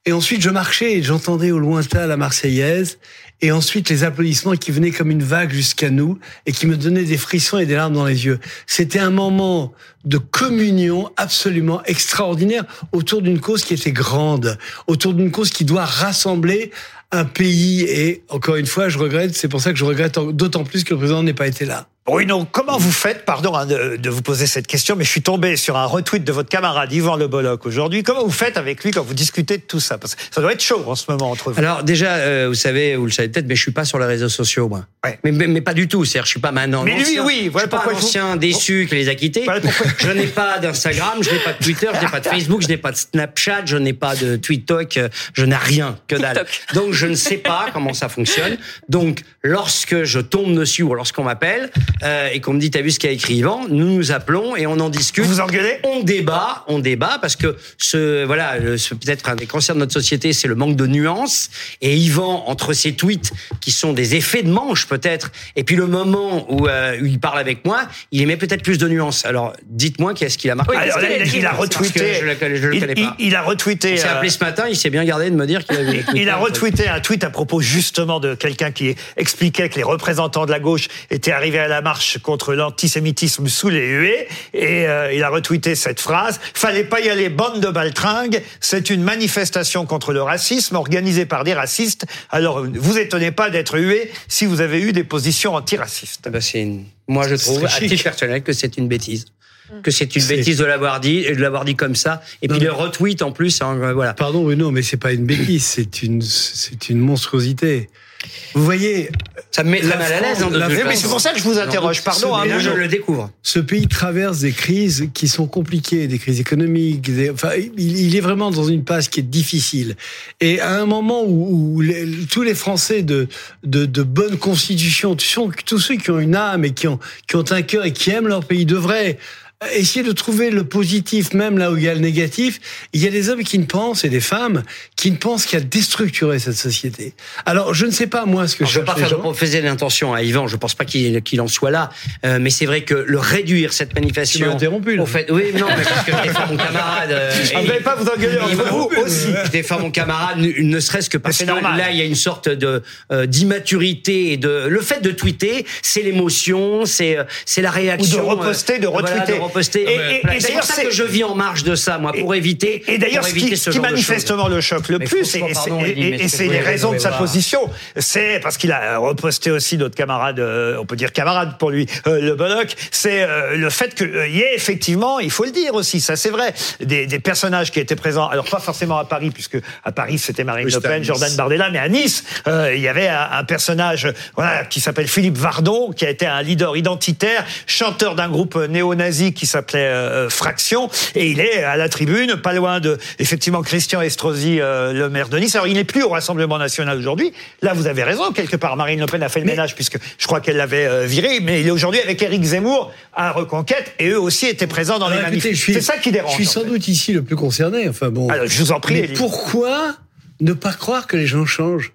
Et ensuite, je marchais et j'entendais au lointain la Marseillaise. Et ensuite, les applaudissements qui venaient comme une vague jusqu'à nous et qui me donnaient des frissons et des larmes dans les yeux. C'était un moment de communion absolument extraordinaire autour d'une cause qui était grande, autour d'une cause qui doit rassembler un pays. Et encore une fois, je regrette, c'est pour ça que je regrette d'autant plus que le président n'ait pas été là. Bruno, comment vous faites, pardon hein, de, de vous poser cette question, mais je suis tombé sur un retweet de votre camarade Yvan Le Bolloc aujourd'hui. Comment vous faites avec lui quand vous discutez de tout ça? Parce que ça doit être chaud en ce moment entre vous. Alors déjà, euh, vous savez, vous le savez peut-être, mais je suis pas sur les réseaux sociaux, moi. Ouais. Mais, mais, mais pas du tout. C'est-à-dire, je suis pas maintenant. Mais lui, oui, Je voilà suis pas pourquoi un je vous- ancien déçu qui les a quittés. Voilà pourquoi- (laughs) Je n'ai pas d'Instagram, je n'ai pas de Twitter, je n'ai pas de Facebook, je n'ai pas de Snapchat, je n'ai pas de TweetTok, euh, je n'ai rien, que dalle. TikTok. Donc je ne sais pas (laughs) comment ça fonctionne. Donc lorsque je tombe dessus ou lorsqu'on m'appelle euh, et qu'on me dit t'as vu ce qu'a écrit Yvan, nous nous appelons et on en discute. Vous engueulez? On débat, on débat parce que ce voilà, peut-être un des cancers de notre société, c'est le manque de nuances. Et Yvan, entre ses tweets qui sont des effets de manche peut-être, et puis le moment où, euh, où il parle avec moi, il émet peut-être plus de nuances. Alors dites-moi qu'est-ce qu'il a marqué? Oui, Alors là, il, a- il retweeté. Je le, je le il, connais pas. il- il a retweeté. Il s'est euh, appelé ce matin, il s'est bien gardé de me dire qu'il avait. (laughs) Il a Twitter. Retweeté un tweet à propos justement de quelqu'un qui expliquait que les représentants de la gauche étaient arrivés à la marche contre l'antisémitisme sous les huées. Et euh, il a retweeté cette phrase fallait pas y aller bande de baltringues. C'est une manifestation contre le racisme organisée par des racistes. Alors vous étonnez pas d'être hué si vous avez eu des positions antiracistes bah, c'est une- Moi, je trouve, à titre personnel, que c'est une bêtise. Que c'est une bêtise de l'avoir dit et de l'avoir dit comme ça. Et Non, puis mais- le retweet en plus, hein, voilà. Pardon Bruno, mais c'est pas une bêtise, c'est une, c'est une monstruosité. Vous voyez, Ça me met très La mal à l'aise. hein, la mais, c'est pour ça que je vous interroge pardon hein, je le découvre. ce pays traverse des crises qui sont compliquées, des crises économiques. des- enfin, il, il est vraiment dans une passe qui est difficile. Et à un moment où, où les- tous les Français de, de, de bonne constitution, tous ceux- tous ceux qui ont une âme et qui ont, qui ont un cœur et qui aiment leur pays devraient essayer de trouver le positif, même là où il y a le négatif. Il y a des hommes qui ne pensent, et des femmes, qui ne pensent qu'à déstructurer cette société. Alors, je ne sais pas, moi, ce que Alors, je ne veux pas faire de gens. l'intention à Yvan, je pense pas qu'il en soit là, Euh, mais c'est vrai que le réduire cette Tu manifestation. interrompu, là. Au fait, oui, non, mais parce que je défends mon camarade. euh, (laughs) Ah, Vous pas vous engueuler entre m'a- vous aussi. (laughs) Je défends mon camarade, ne ne serait-ce que parce que là, il y a une sorte de euh, d'immaturité et de le fait de tweeter, c'est l'émotion, c'est euh, c'est la réaction. Ou de reposter, de voilà, retweeter. de reposter. Et- et- c'est d'ailleurs, pour ça c'est- que je vis en marge de ça, moi, pour éviter. Et d'ailleurs, ce qui, ce qui manifestement le choque le Mais plus, et, c'est les raisons de sa position, c'est parce qu'il a reposté aussi d'autres camarades, euh, on peut dire camarades pour lui, euh, le Bollock, c'est euh, le fait qu'il y ait effectivement, il faut le dire aussi, ça c'est vrai, des, des personnages qui étaient présents, alors pas forcément à Paris, puisque à Paris c'était Marine Oui, Le Pen, Nice. Jordan Bardella, mais à Nice, euh, il y avait un, un personnage voilà, qui s'appelle Philippe Vardon, qui a été un leader identitaire, chanteur d'un groupe néo-nazi qui s'appelait euh, Fraction, et il est à la tribune, pas loin de effectivement Christian Estrosi, euh, le maire de Nice. Alors il n'est plus au Rassemblement national aujourd'hui. Là, vous avez raison, quelque part, Marine Le Pen a fait le ménage puisque je crois qu'elle l'avait euh, viré, mais il est aujourd'hui avec Éric Zemmour à Reconquête, et eux aussi étaient présents dans les Alors, écoutez, manifs. je suis- C'est ça qui dérange. Je suis en sans fait. doute ici le plus concerné. Enfin bon. Alors, je vous en prie, Mais pourquoi ne pas croire que les gens changent?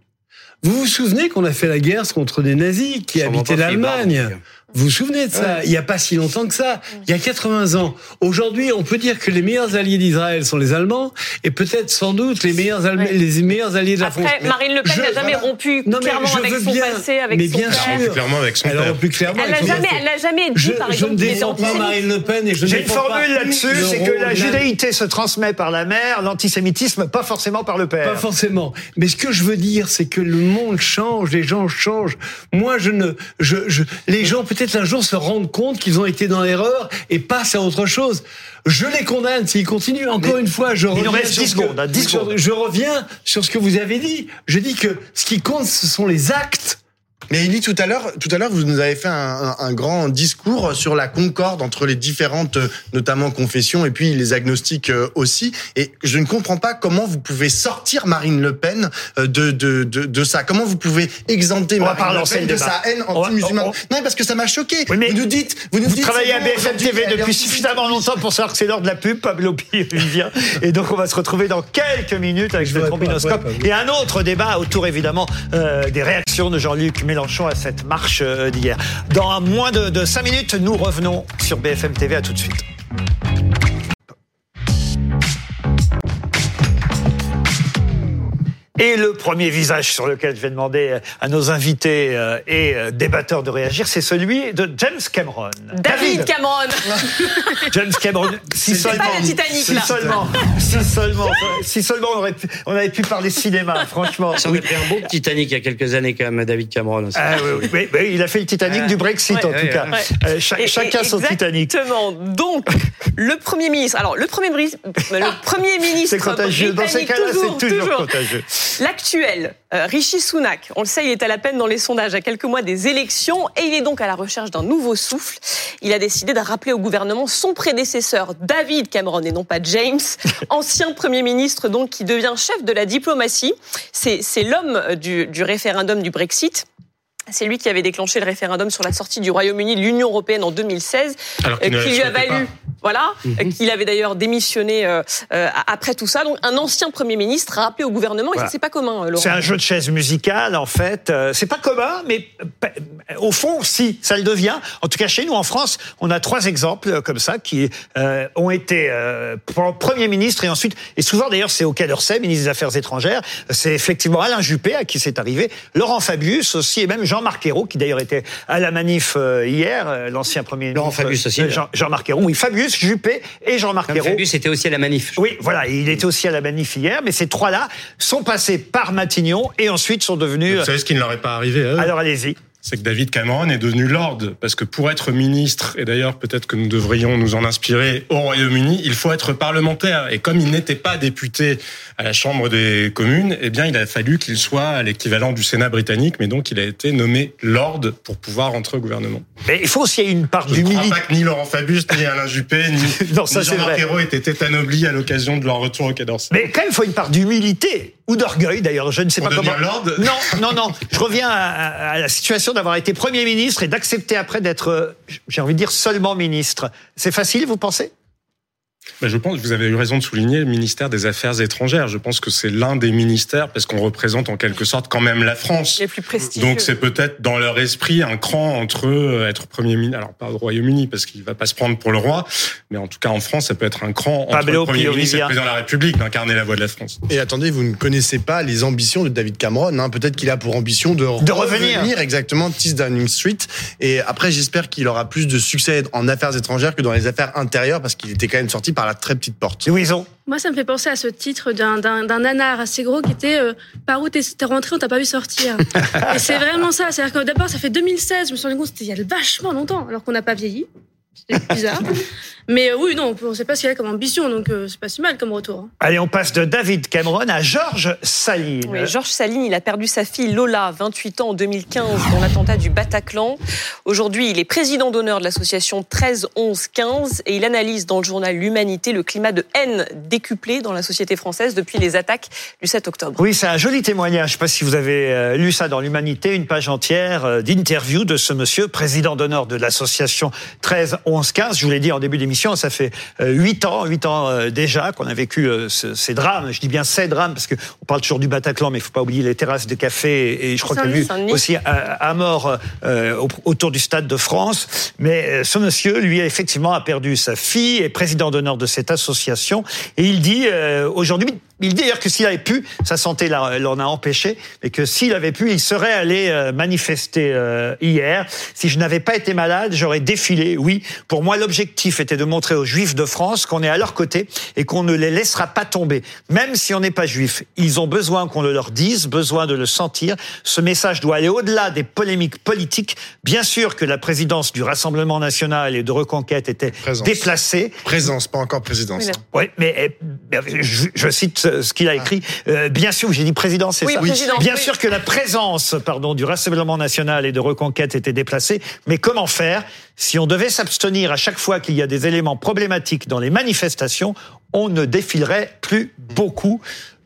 Vous vous souvenez qu'on a fait la guerre contre des nazis qui habitaient l'Allemagne. Vous vous souvenez de ça Il n'y a pas si longtemps que ça. Il y a 80 ans. Aujourd'hui, on peut dire que les meilleurs alliés d'Israël sont les Allemands et peut-être sans doute les meilleurs, Allem- Ouais. les meilleurs alliés de la France. Après, Marine Le Pen Je- n'a jamais voilà. rompu Non, mais clairement je avec son bien, passé, avec mais son bien père. sûr. Clairement avec son Elle père. clairement. Elle n'a avec son jamais, père. elle n'a jamais dit, Je, par je exemple, ne qu'il était défends pas. Marine Le Pen et je ne J'ai une formule là-dessus, c'est que la judéité se transmet par la mère, l'antisémitisme pas forcément par le père. Pas forcément. Mais ce que je veux dire, c'est que le monde change, les gens changent. Moi, je ne, je, je, les gens peut-être un jour se rendent compte qu'ils ont été dans l'erreur et passent à autre chose. Je les condamne s'ils continuent. Encore une fois, je nous reviens reste sur 10 ce que- secondes, hein, 10 sur- secondes. je reviens sur ce que vous avez dit. Je dis que ce qui compte, ce sont les actes. Mais Elie, tout à l'heure, tout à l'heure, vous nous avez fait un, un- un grand discours sur la concorde entre les différentes, notamment confessions, et puis les agnostiques euh, aussi. Et je ne comprends pas comment vous pouvez sortir Marine Le Pen euh, de de de, de ça. Comment vous pouvez exempter On Marine Le Pen de débat. sa haine anti-musulmane on- Non, parce que ça m'a choqué. Oui, mais vous nous dites, vous nous Vous dites, travaillez à BFM TV depuis suffisamment longtemps pour savoir que c'est l'heure de la pub. Pablo vient. Et donc, on va se retrouver dans quelques minutes avec Je le trombinoscope. Et un autre débat autour, évidemment, euh, des réactions de Jean-Luc À cette marche euh, d'hier. Dans moins de, de 5 minutes, nous revenons sur BFM TV. À tout de suite. Et le premier visage sur lequel je vais demander à nos invités euh, et euh, débatteurs de réagir, c'est celui de James Cameron. David Cameron. (laughs) James Cameron. Si C'est seulement, pas le Titanic, si là. seulement, si seulement, si seulement on, aurait pu- on avait pu parler cinéma, (laughs) franchement. Ça aurait fait un beau Titanic il y a quelques années quand même, David Cameron aussi. Ah, oui, oui, oui, oui, il a fait le Titanic du Brexit Ouais, en ouais, tout cas. ouais. Euh, cha- Et- chacun et- son Titanic. Exactement. Donc, le Premier ministre. Alors, le Premier ministre. Le premier ministre. C'est contagieux. Dans ces cas-là, c'est toujours toujours. contagieux. L'actuel, euh, Rishi Sunak, on le sait, il est à la peine dans les sondages à quelques mois des élections et il est donc à la recherche d'un nouveau souffle. Il a décidé de rappeler au gouvernement son prédécesseur David Cameron et non pas James, (laughs) ancien Premier ministre donc qui devient chef de la diplomatie. C'est l'homme du, du référendum du Brexit. C'est lui qui avait déclenché le référendum sur la sortie du Royaume-Uni de l'Union européenne en 2016, Alors qu'il euh, qui lui a valu, pas. Voilà, euh, qu'il avait d'ailleurs démissionné euh, euh, après tout ça. Donc un ancien Premier ministre rappelé au gouvernement, et Voilà. ça c'est pas commun, Laurent. C'est un jeu de chaises musicales, en fait. C'est pas commun, mais au fond, si, ça le devient. En tout cas, chez nous, en France, on a trois exemples comme ça qui euh, ont été euh, pre- Premier ministre et ensuite, et souvent d'ailleurs, c'est au Quai d'Orsay, ministre des Affaires étrangères. C'est effectivement Alain Juppé à qui c'est arrivé, Laurent Fabius aussi, et même Jean-Marc Ayrault, qui d'ailleurs était à la manif hier, l'ancien Premier Laurent ministre. Fabius aussi, Jean-Marc Ayrault, oui, Fabius, Juppé et Jean-Marc Ayrault. Fabius était aussi à la manif. Oui, voilà, il était aussi à la manif hier, mais ces trois-là sont passés par Matignon et ensuite sont devenus. Vous savez ce qui ne leur est pas arrivé à eux? Alors allez-y. C'est que David Cameron est devenu lord. Parce que pour être ministre, et d'ailleurs peut-être que nous devrions nous en inspirer au Royaume-Uni, il faut être parlementaire. Et comme il n'était pas député à la Chambre des communes, eh bien il a fallu qu'il soit l'équivalent du Sénat britannique, mais donc il a été nommé lord pour pouvoir rentrer au gouvernement. Mais il faut aussi y une part Je ne crois d'humilité. pas que ni Laurent Fabius, ni Alain Juppé, ni, (laughs) Non, ça, ni Jean-Marc. Ayrault aient été anoblis à l'occasion de leur retour au Quai d'Orsay. Mais quand même, il faut une part d'humilité. ou d'orgueil d'ailleurs, je ne sais On pas comment. lord? Non, non, non. Je reviens à la situation d'avoir été Premier ministre et d'accepter après d'être, euh, j'ai envie de dire, seulement ministre. C'est facile, vous pensez? Bah, je pense, vous avez eu raison de souligner le ministère des Affaires étrangères. Je pense que c'est l'un des ministères parce qu'on représente en quelque sorte quand même la France. Les plus prestigieux. Donc c'est peut-être dans leur esprit un cran entre euh, être Premier ministre, alors pas au Royaume-Uni parce qu'il va pas se prendre pour le roi, mais en tout cas en France ça peut être un cran entre Pablo le Premier Pio ministre et le Président de la République d'incarner la voix de la France. Et attendez, vous ne connaissez pas les ambitions de David Cameron. Hein. Peut-être qu'il a pour ambition de, De revenir. exactement de 6 Downing Street. Et après, j'espère qu'il aura plus de succès en affaires étrangères que dans les affaires intérieures parce qu'il était quand même sorti par la très petite porte. Louison Moi, ça me fait penser à ce titre d'un d'un d'un nanar assez gros qui était euh, Par où t'es t'es rentré, on t'a pas vu sortir. Et c'est vraiment ça. C'est-à-dire que d'abord, ça fait 2016, je me suis rendu compte c'était il y a vachement longtemps, alors qu'on n'a pas vieilli. C'était bizarre. Mais euh, oui, non, on ne sait pas ce qu'il a comme ambition, donc euh, c'est pas si mal comme retour. hein. Allez, on passe de David Cameron à Georges Saline. Oui, Georges Saline, il a perdu sa fille Lola, 28 ans, en 2015, dans l'attentat du Bataclan. Aujourd'hui, il est président d'honneur de l'association 13-11-15 et il analyse dans le journal L'Humanité le climat de haine décuplé dans la société française depuis les attaques du 7 octobre. Oui, c'est un joli témoignage. Je ne sais pas si vous avez euh, lu ça dans l'Humanité, une page entière euh, d'interview de ce monsieur, président d'honneur de l'association 13 11 15. Je vous l'ai dit en début d'émission, ça fait euh, huit ans, huit ans euh, déjà qu'on a vécu euh, ce- ces drames. Je dis bien ces drames parce que on parle toujours du Bataclan, mais il faut pas oublier les terrasses de café et je crois qu'il y a eu aussi à, à mort euh, au- autour du stade de France. Mais ce monsieur, lui, effectivement a perdu sa fille, est président d'honneur de cette association, et il dit euh, aujourd'hui, il dit d'ailleurs que s'il avait pu, sa santé l'en a empêché, et que s'il avait pu, il serait allé euh, manifester euh, hier. Si je n'avais pas été malade, j'aurais défilé. Oui, pour moi, l'objectif était de montrer aux Juifs de France qu'on est à leur côté et qu'on ne les laissera pas tomber, même si on n'est pas juif. Ils ont besoin qu'on le leur dise, besoin de le sentir. Ce message doit aller au-delà des polémiques politiques. Bien sûr que la présidence du Rassemblement national et de Reconquête était Présence. déplacée. Présence, pas encore présidence. Oui. Oui, mais eh, je, je cite ce qu'il a écrit. Euh, bien sûr, j'ai dit président, c'est Oui, ça. président, Bien oui. sûr que la présence, pardon, du Rassemblement national et de Reconquête était déplacée. Mais comment faire si on devait s'abstenir à chaque fois qu'il y a des éléments problématiques dans les manifestations On ne défilerait plus beaucoup?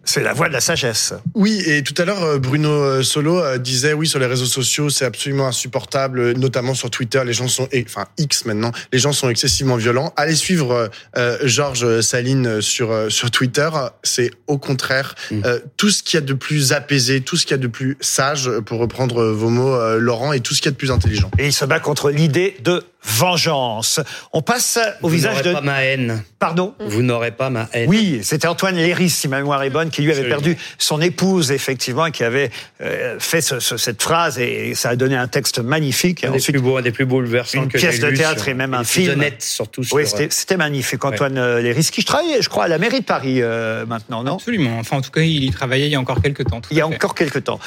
C'est la voie de la sagesse. Oui, et tout à l'heure, euh, Bruno euh, Solo euh, disait, oui, sur les réseaux sociaux, c'est absolument insupportable, notamment sur Twitter, les gens sont, et- enfin X maintenant, les gens sont excessivement violents. Allez suivre euh, Georges Saline sur euh, sur Twitter, c'est au contraire euh, tout ce qu'il y a de plus apaisé, tout ce qu'il y a de plus sage, pour reprendre vos mots, euh, Laurent, et tout ce qu'il y a de plus intelligent. Et il se bat contre l'idée de vengeance. On passe au Vous visage n'aurez de... pas ma haine. Pardon Vous n'aurez pas ma haine. Oui, c'était Antoine Léris, si ma mémoire est bonne, qui lui avait Absolument. perdu son épouse, effectivement, et qui avait euh, fait ce- ce- cette phrase, et ça a donné un texte magnifique. Et Un des ensuite, plus beaux, un des plus bouleversants une que pièce de théâtre sur- et même un film. honnête, surtout sur. oui, c'était magnifique, Antoine euh, Léris, qui travaillait, je crois, à la mairie de Paris euh, maintenant, non? Absolument. Enfin, en tout cas, il y travaillait il y a encore quelques temps. tout Il y a fait. encore quelques temps.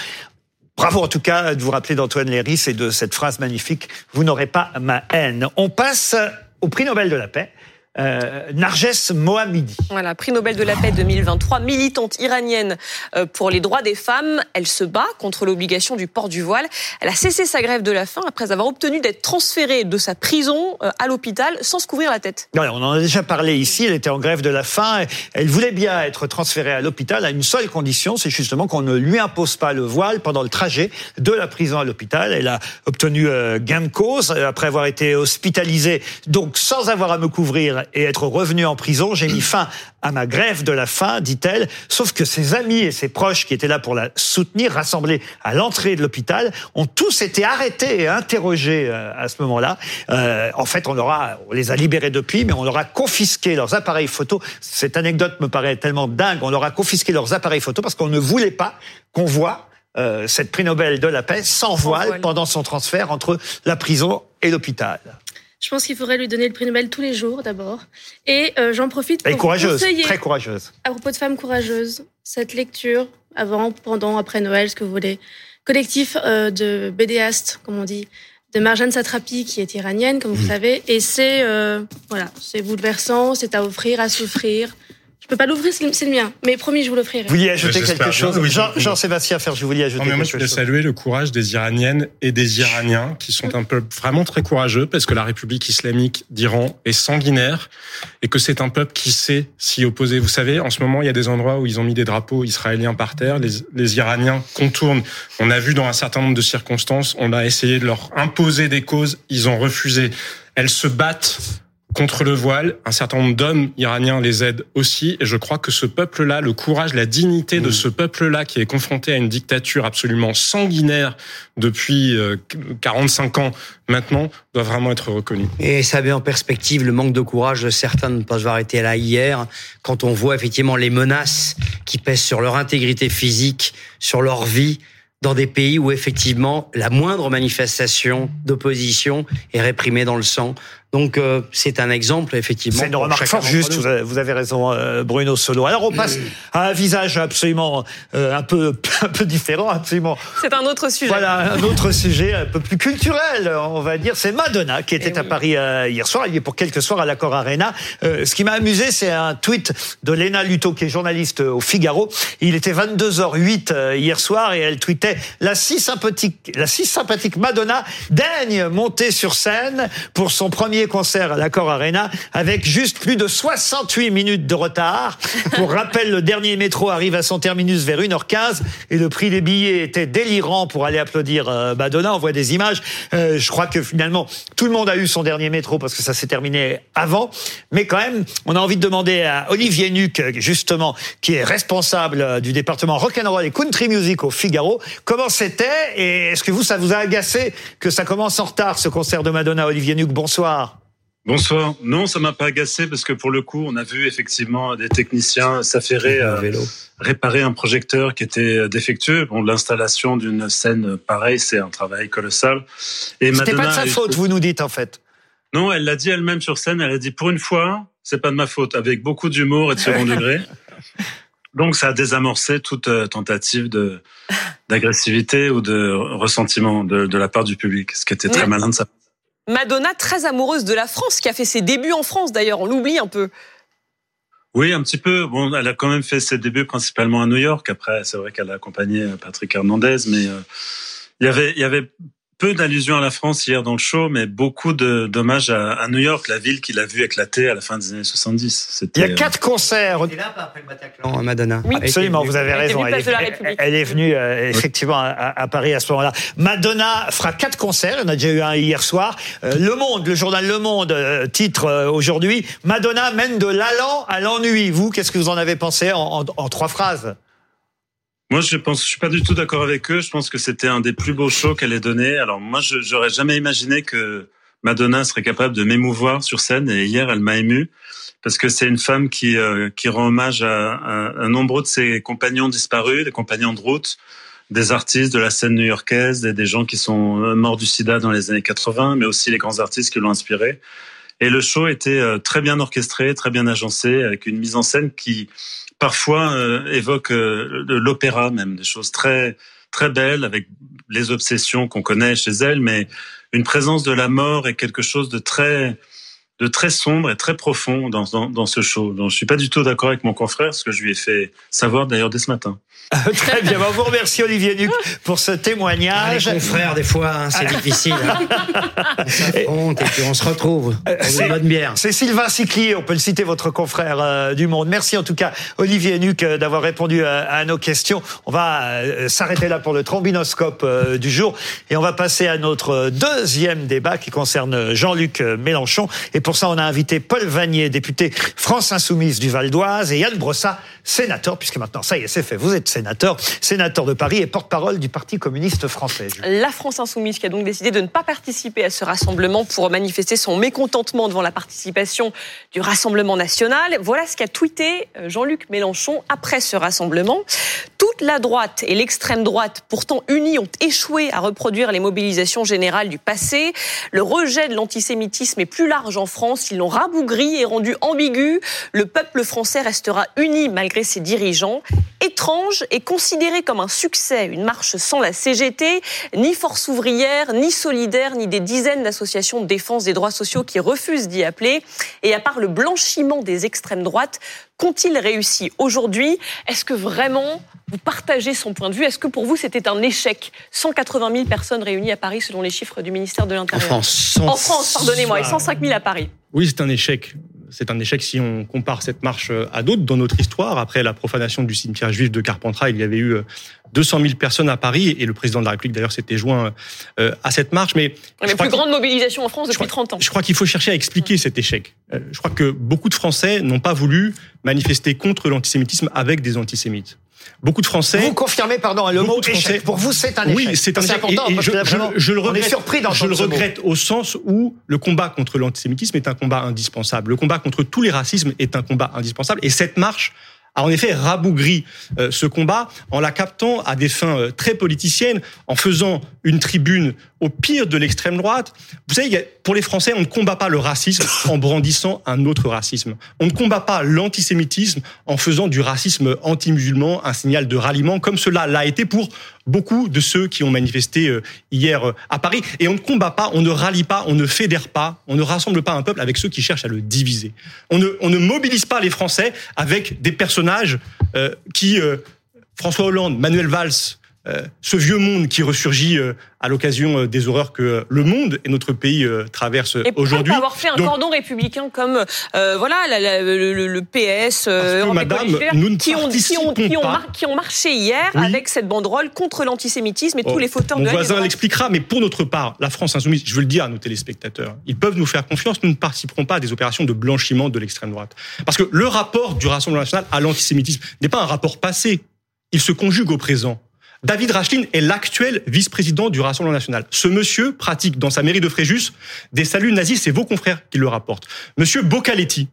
Bravo en tout cas de vous rappeler d'Antoine Léris et de cette phrase magnifique « Vous n'aurez pas ma haine ». On passe au prix Nobel de la paix, euh, Narges Mohammadi. Voilà, prix Nobel de la paix 2023, militante iranienne euh, pour les droits des femmes. Elle se bat contre l'obligation du port du voile. Elle a cessé sa grève de la faim après avoir obtenu d'être transférée de sa prison euh, à l'hôpital sans se couvrir la tête. Voilà, on en a déjà parlé ici, elle était en grève de la faim, elle voulait bien être transférée à l'hôpital à une seule condition, c'est justement qu'on ne lui impose pas le voile pendant le trajet de la prison à l'hôpital. Elle a obtenu euh, gain de cause après avoir été hospitalisée, donc sans avoir à me couvrir et être revenue en prison, j'ai mis fin à ma grève de la faim, dit-elle, sauf que ses amis et ses proches qui étaient là pour la soutenir, rassemblés à l'entrée de l'hôpital, ont tous été arrêtés et interrogés euh, à ce moment-là. Euh, en fait, on, leur a, on les a libérés depuis, mais on leur a confisqué leurs appareils photo. Cette anecdote me paraît tellement dingue. On leur a confisqué leurs appareils photo parce qu'on ne voulait pas qu'on voit euh, cette prix Nobel de la paix sans voile voile. pendant son transfert entre la prison et l'hôpital. Je pense qu'il faudrait lui donner le prix Nobel tous les jours, d'abord. Et euh, j'en profite pour est courageuse, conseiller, très courageuse. à propos de femmes courageuses, cette lecture, avant, pendant, après Noël, ce que vous voulez, collectif euh, de bédéastes, comme on dit, de Marjane Satrapi, qui est iranienne, comme vous savez, et c'est euh, voilà, c'est bouleversant, c'est à offrir, à souffrir. Je peux pas l'ouvrir, c'est le- mien. Mais promis, je vous l'offrirai. Vous vouliez ajouter quelque bien, chose oui, Jean-. Jean-Sébastien Ferge, je voulais ajouter Non, mais moi, je quelque voulais chose. saluer le courage des Iraniennes et des Iraniens qui sont un peuple vraiment très courageux parce que la République islamique d'Iran est sanguinaire et que c'est un peuple qui sait s'y opposer. Vous savez, en ce moment, il y a des endroits où ils ont mis des drapeaux israéliens par terre. Les, les Iraniens contournent. On a vu dans un certain nombre de circonstances, on a essayé de leur imposer des causes. Ils ont refusé. Elles se battent contre le voile. Un certain nombre d'hommes iraniens les aident aussi. Et je crois que ce peuple-là, le courage, la dignité de ce peuple-là qui est confronté à une dictature absolument sanguinaire depuis euh, 45 ans maintenant, doit vraiment être reconnu. Et ça met en perspective le manque de courage de certains de ne pas avoir été là hier, quand on voit effectivement les menaces qui pèsent sur leur intégrité physique, sur leur vie, dans des pays où effectivement la moindre manifestation d'opposition est réprimée dans le sang. Donc euh, c'est un exemple effectivement. C'est une remarque fort juste, vous avez, vous avez raison euh, Bruno Solo. Alors on passe (clears throat) à un visage absolument euh, un peu (laughs) un peu différent, absolument. C'est un autre sujet. Voilà un autre sujet un peu plus culturel, on va dire. C'est Madonna qui était Eh à oui. Paris euh, hier soir. Il est pour quelques soirs à l'Accor Arena. Euh, ce qui m'a amusé, c'est un tweet de Léna Luto, qui est journaliste au Figaro. Il était 22h08 euh, hier soir et elle tweetait la si sympathique, la si sympathique Madonna daigne monter sur scène pour son premier concert à l'Accor Arena avec juste plus de 68 minutes de retard. Pour (laughs) rappel, le dernier métro arrive à son terminus vers 1h15 et le prix des billets était délirant pour aller applaudir euh, Madonna. On voit des images. Euh, je crois que finalement, tout le monde a eu son dernier métro parce que ça s'est terminé avant. Mais quand même, on a envie de demander à Olivier Nuc, justement, qui est responsable euh, du département rock'n'roll et country music au Figaro, comment c'était et est-ce que vous, ça vous a agacé que ça commence en retard, ce concert de Madonna Olivier Nuc? Bonsoir. Bonsoir. Non, ça m'a pas agacé parce que pour le coup, on a vu effectivement des techniciens s'affairer à réparer un projecteur qui était défectueux. Bon, l'installation d'une scène pareille, c'est un travail colossal. Et C'était pas de sa eu- faute, vous nous dites en fait. Non, elle l'a dit elle-même sur scène. Elle a dit pour une fois, c'est pas de ma faute, avec beaucoup d'humour et de second (laughs) degré. Donc, ça a désamorcé toute euh, tentative de (laughs) d'agressivité ou de ressentiment de, de la part du public, ce qui était très malin de sa Madonna, très amoureuse de la France, qui a fait ses débuts en France d'ailleurs, on l'oublie un peu. Oui, un petit peu. Bon, elle a quand même fait ses débuts principalement à New York. Après, c'est vrai qu'elle a accompagné euh, Patrick Hernandez, mais euh, il y avait, il y avait peu d'allusions à la France hier dans le show, mais beaucoup de d'hommages à, à New York, la ville qu'il a vu éclater à la fin des années 70. Il y euh, a quatre concerts. Non, Madonna. Oui, absolument, vous avez Elle raison. venue Elle est, elle est venue euh, effectivement à, à Paris à ce moment-là. Madonna fera quatre concerts. Il y en a déjà eu un hier soir. Euh, le Monde, le journal Le Monde, euh, titre euh, aujourd'hui Madonna mène de l'allant à l'ennui. Vous, qu'est-ce que vous en avez pensé en, en- en trois phrases? Moi, je pense, je suis pas du tout d'accord avec eux. Je pense que c'était un des plus beaux shows qu'elle ait donné. Alors moi, j'aurais jamais imaginé que Madonna serait capable de m'émouvoir sur scène. Et hier, elle m'a ému parce que c'est une femme qui euh, qui rend hommage à, à un nombre de ses compagnons disparus, des compagnons de route, des artistes de la scène new-yorkaise, des, des gens qui sont euh, morts du sida dans les années 80, mais aussi les grands artistes qui l'ont inspiré. Et le show était euh, très bien orchestré, très bien agencé, avec une mise en scène qui parfois euh, évoque euh, l'opéra même, des choses très très belles avec les obsessions qu'on connaît chez elle, mais une présence de la mort et quelque chose de très de très sombre et très profond dans, dans, dans ce show. Donc, je suis pas du tout d'accord avec mon confrère, ce que je lui ai fait savoir d'ailleurs dès ce matin. (laughs) Très bien. Bon, vous remercie Olivier Nuc pour ce témoignage. Ah, les confrères, des fois, hein, c'est (laughs) difficile. hein. On s'affronte et puis on se retrouve. On C'est- une bonne bière. C'est Sylvain Siclier, on peut le citer, votre confrère euh, du Monde. Merci en tout cas, Olivier Nuc, euh, d'avoir répondu à, à nos questions. On va euh, s'arrêter là pour le trombinoscope euh, du jour et on va passer à notre deuxième débat qui concerne Jean-Luc euh, Mélenchon. Et pour ça, on a invité Paul Vanier, député France Insoumise du Val d'Oise, et Yann Brossat, sénateur, puisque maintenant, ça y est, c'est fait, vous êtes sénateur, sénateur de Paris et porte-parole du Parti communiste français. La France Insoumise qui a donc décidé de ne pas participer à ce rassemblement pour manifester son mécontentement devant la participation du Rassemblement national. Voilà ce qu'a tweeté euh, Jean-Luc Mélenchon après ce rassemblement. Toute la droite et l'extrême droite, pourtant unies, ont échoué à reproduire les mobilisations générales du passé. Le rejet de l'antisémitisme est plus large en France. Ils l'ont rabougri et rendu ambigu. Le peuple français restera uni malgré ses dirigeants. Étrange et considéré comme un succès, une marche sans la CGT, ni Force ouvrière, ni Solidaire, ni des dizaines d'associations de défense des droits sociaux qui refusent d'y appeler. Et à part le blanchiment des extrêmes droites, qu'ont-ils réussi aujourd'hui? Est-ce que vraiment vous partagez son point de vue? Est-ce que pour vous c'était un échec? 180 000 personnes réunies à Paris selon les chiffres du ministère de l'Intérieur. En France. En France, pardonnez-moi, et 105 000 à Paris. Oui, c'est un échec. C'est un échec si on compare cette marche à d'autres dans notre histoire. Après la profanation du cimetière juif de Carpentras, il y avait eu 200 000 personnes à Paris et le président de la République d'ailleurs s'était joint euh, à cette marche. Mais la plus grande mobilisation en France depuis 30 ans. Je crois qu'il faut chercher à expliquer cet échec. Euh, je crois que beaucoup de Français n'ont pas voulu manifester contre l'antisémitisme avec des antisémites. Beaucoup de Français. Vous confirmez, pardon, le mot échec. Français, pour vous, c'est un échec. Oui, c'est un échec. important et, et parce je, que là, je, vraiment, je, le regrette. surpris Je le regrette au sens où le combat contre l'antisémitisme est un combat indispensable. Le combat contre tous les racismes est un combat indispensable. Et cette marche a en effet rabougri euh, ce combat en la captant à des fins euh, très politiciennes, en faisant une tribune au pire de l'extrême droite. Vous savez, pour les Français, on ne combat pas le racisme en brandissant un autre racisme. On ne combat pas l'antisémitisme en faisant du racisme anti-musulman un signal de ralliement, comme cela l'a été pour beaucoup de ceux qui ont manifesté euh, hier à Paris. Et on ne combat pas, on ne rallie pas, on ne fédère pas, on ne rassemble pas un peuple avec ceux qui cherchent à le diviser. On ne, on ne mobilise pas les Français avec des personnages euh, qui, euh, François Hollande, Manuel Valls, euh, ce vieux monde qui ressurgit euh, à l'occasion euh, des horreurs que le monde et notre pays traversent aujourd'hui. Et avoir fait un Donc, cordon républicain comme voilà la, la, le, le, PS, euh, Madame, nous ne qui ont, qui ont, qui ont, mar qui ont marché hier oui. avec cette banderole contre l'antisémitisme et oh, tous les fauteurs mon de Mon voisin l'expliquera, mais pour notre part, la France insoumise, je veux le dire à nos téléspectateurs, ils peuvent nous faire confiance. Nous ne participerons pas à des opérations de blanchiment de l'extrême droite, parce que le rapport du Rassemblement national à l'antisémitisme n'est pas un rapport passé. Il se conjugue au présent. David Rachlin est l'actuel vice-président du Rassemblement national. Ce monsieur pratique dans sa mairie de Fréjus des saluts nazis, c'est vos confrères qui le rapportent. Monsieur Bocaletti,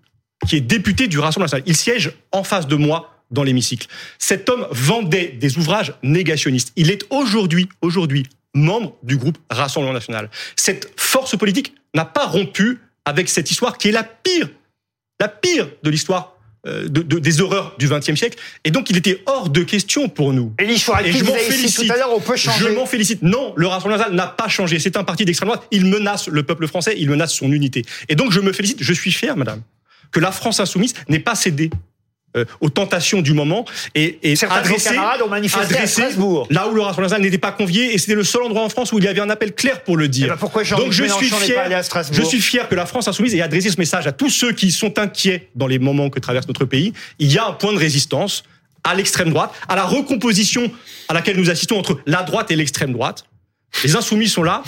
qui est député du Rassemblement national, il siège en face de moi dans l'hémicycle. Cet homme vendait des ouvrages négationnistes. Il est aujourd'hui, aujourd'hui, membre du groupe Rassemblement national. Cette force politique n'a pas rompu avec cette histoire qui est la pire, la pire de l'histoire de, de, des horreurs du XXe siècle. Et donc, il était hors de question pour nous. Et, et je m'en félicite. Tout à l'heure, on peut changer. Je m'en félicite. Non, le Rassemblement national n'a pas changé. C'est un parti d'extrême droite. Il menace le peuple français. Il menace son unité. Et donc, je me félicite. Je suis fier, madame, que la France insoumise n'ait pas cédé euh, aux tentations du moment et, et adressé, ont manifesté à Strasbourg. là où le Rassemblement national n'était pas convié et c'était le seul endroit en France où il y avait un appel clair pour le dire. Eh ben pourquoi Donc je suis fier, je suis fier que la France insoumise ait adressé ce message à tous ceux qui sont inquiets dans les moments que traverse notre pays. Il y a un point de résistance à l'extrême droite, à la recomposition à laquelle nous assistons entre la droite et l'extrême droite. Les insoumis sont là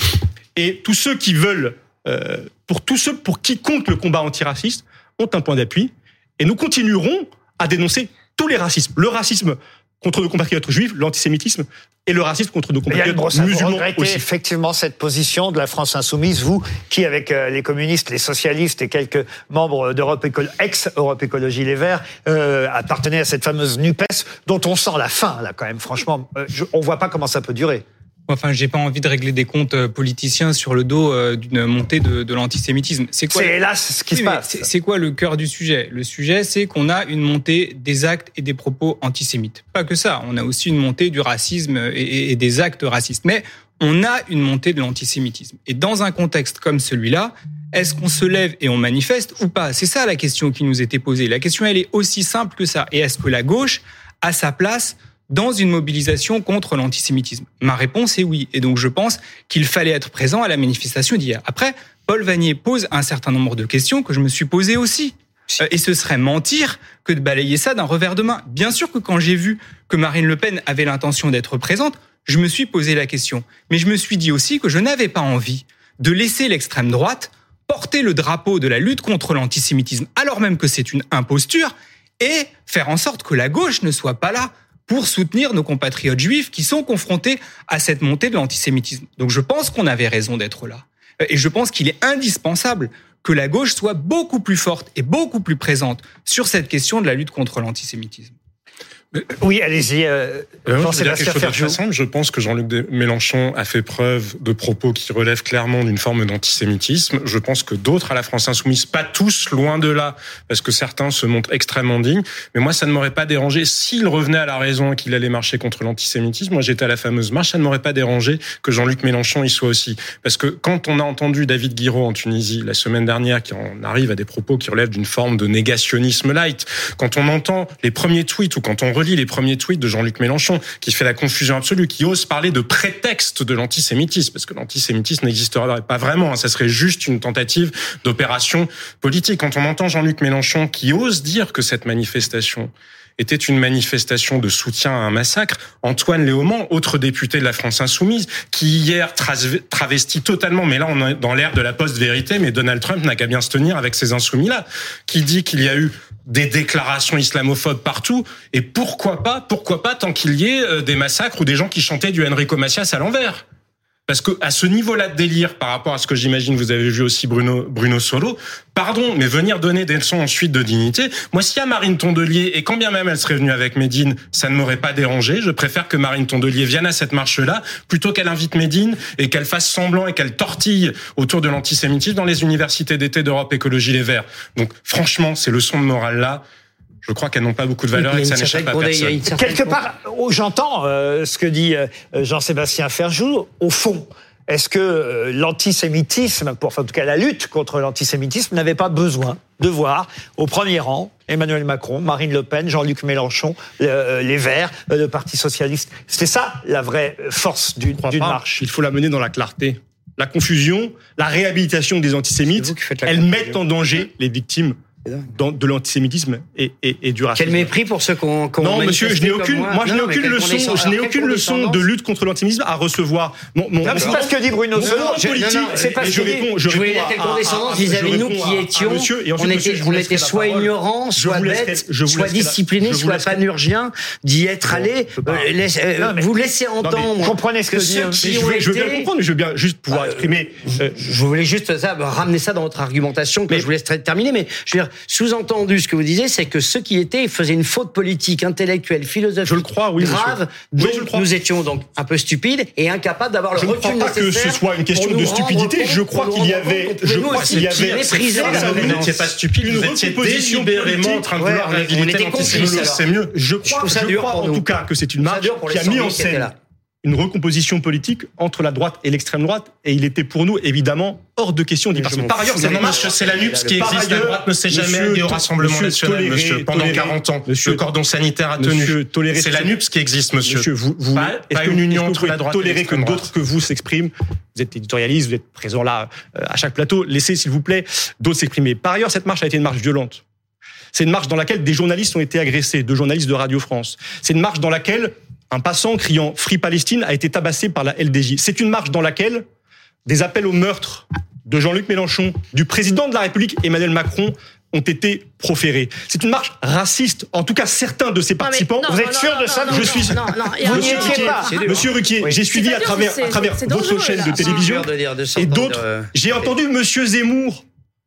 et tous ceux qui veulent, euh, pour tous ceux pour qui compte le combat antiraciste, ont un point d'appui et nous continuerons à dénoncer tous les racismes. Le racisme contre nos compatriotes juifs, l'antisémitisme et le racisme contre nos compatriotes musulmans aussi. effectivement cette position de la France insoumise, vous qui avec euh, les communistes, les socialistes et quelques membres d'Europe ex-Europe Écologie Les Verts euh, appartenez à cette fameuse Nupes dont on sent la fin là quand même. Franchement, euh, je, on voit pas comment ça peut durer. Enfin, j'ai pas envie de régler des comptes politiciens sur le dos d'une montée de, de l'antisémitisme. C'est quoi C'est hélas ce qui oui, se passe. C'est quoi le cœur du sujet? Le sujet, c'est qu'on a une montée des actes et des propos antisémites. Pas que ça, on a aussi une montée du racisme et, et des actes racistes. Mais on a une montée de l'antisémitisme. Et dans un contexte comme celui-là, est-ce qu'on se lève et on manifeste ou pas? C'est ça la question qui nous était posée. La question, elle est aussi simple que ça. Et est-ce que la gauche a sa place dans une mobilisation contre l'antisémitisme Ma réponse est oui. Et donc je pense qu'il fallait être présent à la manifestation d'hier. Après, Paul Vanier pose un certain nombre de questions que je me suis posées aussi. Et ce serait mentir que de balayer ça d'un revers de main. Bien sûr que quand j'ai vu que Marine Le Pen avait l'intention d'être présente, je me suis posé la question. Mais je me suis dit aussi que je n'avais pas envie de laisser l'extrême droite porter le drapeau de la lutte contre l'antisémitisme, alors même que c'est une imposture, et faire en sorte que la gauche ne soit pas là pour soutenir nos compatriotes juifs qui sont confrontés à cette montée de l'antisémitisme. Donc je pense qu'on avait raison d'être là. Et je pense qu'il est indispensable que la gauche soit beaucoup plus forte et beaucoup plus présente sur cette question de la lutte contre l'antisémitisme. Oui, allez-y, euh, moi, je. Je pense que Jean-Luc Mélenchon a fait preuve de propos qui relèvent clairement d'une forme d'antisémitisme. Je pense que d'autres à la France insoumise, pas tous, loin de là, parce que certains se montrent extrêmement dignes. Mais moi, ça ne m'aurait pas dérangé s'il revenait à la raison et qu'il allait marcher contre l'antisémitisme. Moi, j'étais à la fameuse marche, ça ne m'aurait pas dérangé que Jean-Luc Mélenchon y soit aussi. Parce que quand on a entendu David Guiraud en Tunisie la semaine dernière, qui en arrive à des propos qui relèvent d'une forme de négationnisme light, quand on entend les premiers tweets ou quand on relit les premiers tweets de Jean-Luc Mélenchon, qui fait la confusion absolue, qui ose parler de prétexte de l'antisémitisme, parce que l'antisémitisme n'existerait pas vraiment, hein, ça serait juste une tentative d'opération politique. Quand on entend Jean-Luc Mélenchon qui ose dire que cette manifestation était une manifestation de soutien à un massacre. Antoine Léaumont, autre député de la France insoumise, qui hier travestit totalement, mais là on est dans l'ère de la post-vérité, mais Donald Trump n'a qu'à bien se tenir avec ces insoumis-là, qui dit qu'il y a eu des déclarations islamophobes partout, et pourquoi pas, pourquoi pas tant qu'il y ait euh, des massacres ou des gens qui chantaient du Enrico Macias à l'envers parce que à ce niveau-là de délire, par rapport à ce que j'imagine vous avez vu aussi Bruno Bruno Solo, pardon, mais venir donner des leçons ensuite de dignité. Moi, y a Marine Tondelier et quand bien même elle serait venue avec Médine, ça ne m'aurait pas dérangé. Je préfère que Marine Tondelier vienne à cette marche-là plutôt qu'elle invite Médine et qu'elle fasse semblant et qu'elle tortille autour de l'antisémitisme dans les universités d'été d'Europe Écologie Les Verts. Donc, franchement, ces leçons de morale là. Je crois qu'elles n'ont pas beaucoup de valeur et que ça n'échappe à personne. Quelque part, oh, j'entends euh, ce que dit euh, Jean-Sébastien Ferjou. Au fond, est-ce que euh, l'antisémitisme, pour enfin, en tout cas la lutte contre l'antisémitisme, n'avait pas besoin de voir au premier rang Emmanuel Macron, Marine Le Pen, Jean-Luc Mélenchon, euh, les Verts, euh, le Parti socialiste C'était ça la vraie force d'une marche. Il faut la mener dans la clarté. La confusion, la réhabilitation des antisémites, elles mettent en danger les victimes dans- de l'antisémitisme et, et, et du racisme. Quel mépris pour ceux qu'on qu'on Non, monsieur, je n'ai aucune, moi, je n'ai Non, aucune leçon, je n'ai aucune leçon de lutte contre l'antisémitisme à recevoir. Mon, mon, Non, c'est pas ce que dit Bruno Solo. non, politique, non, c'est pas ce je réponds, je Je voulais réponds la condescendance vis-à-vis je nous réponds qui étions, on était, on était soit ignorants, Je soit bêtes, soit disciplinés, soit panurgiens, d'y être allés. Euh, euh, Non, vous laissez Non, entendre comprenez ce que ceux hein. qui je ont veux, je veux bien comprendre, mais je veux bien juste pouvoir exprimer. euh, je voulais juste ça, ramener ça dans votre argumentation que je vous laisse terminer, mais je veux dire, sous-entendu, ce que vous disiez, c'est que ceux qui étaient faisaient une faute politique, intellectuelle, philosophique, Je le crois, oui, grave, monsieur. Oui, dont je le crois. nous étions donc un peu stupides et incapables d'avoir le Je ne recul crois pas que ce nécessaire soit une question de stupidité. Je crois qu'il y avait, je crois qu'il y avait, la Vous n'étiez pas stupide, vous étiez délibérément en train de vouloir complices, alors. C'est mieux. Je Je crois, je crois en tout cas que c'est une marche qui a mis 100 en 000 qui étaient scène là. Une recomposition politique entre la droite et l'extrême droite, et il était pour nous évidemment hors de question d'y participer. Par ailleurs, Non, marche, c'est la NUPS qui existe. La ailleurs, droite ne s'est jamais alliée au Rassemblement monsieur national, toléré- monsieur. Pendant toléré- 40 ans, monsieur- le cordon sanitaire a tenu. C'est la NUPS qui existe, monsieur. Monsieur, vous, vous, Pas- pas que- une union que entre la droite et tolérer que l'extrême d'autres que vous s'expriment. Vous êtes éditorialiste, vous êtes présent là euh, à chaque plateau. Laissez, s'il vous plaît, d'autres s'exprimer. Par ailleurs, cette marche a été une marche violente. C'est une marche dans laquelle des journalistes ont été agressés, deux journalistes de Radio France. C'est une marche dans laquelle un passant criant Free Palestine a été tabassé par la LDJ. C'est une marche dans laquelle des appels au meurtre de Jean-Luc Mélenchon, du président de la République Emmanuel Macron ont été proférés. C'est une marche raciste. En tout cas, certains de ses participants. non, Vous êtes sûr non, de ça, non, Je non, suis. non, non, Monsieur Ruquier. Monsieur Ruquier, Oui. j'ai suivi à travers, à travers votre chaîne de télévision C'est dur de dire, de et d'autres. euh, J'ai entendu Monsieur Zemmour,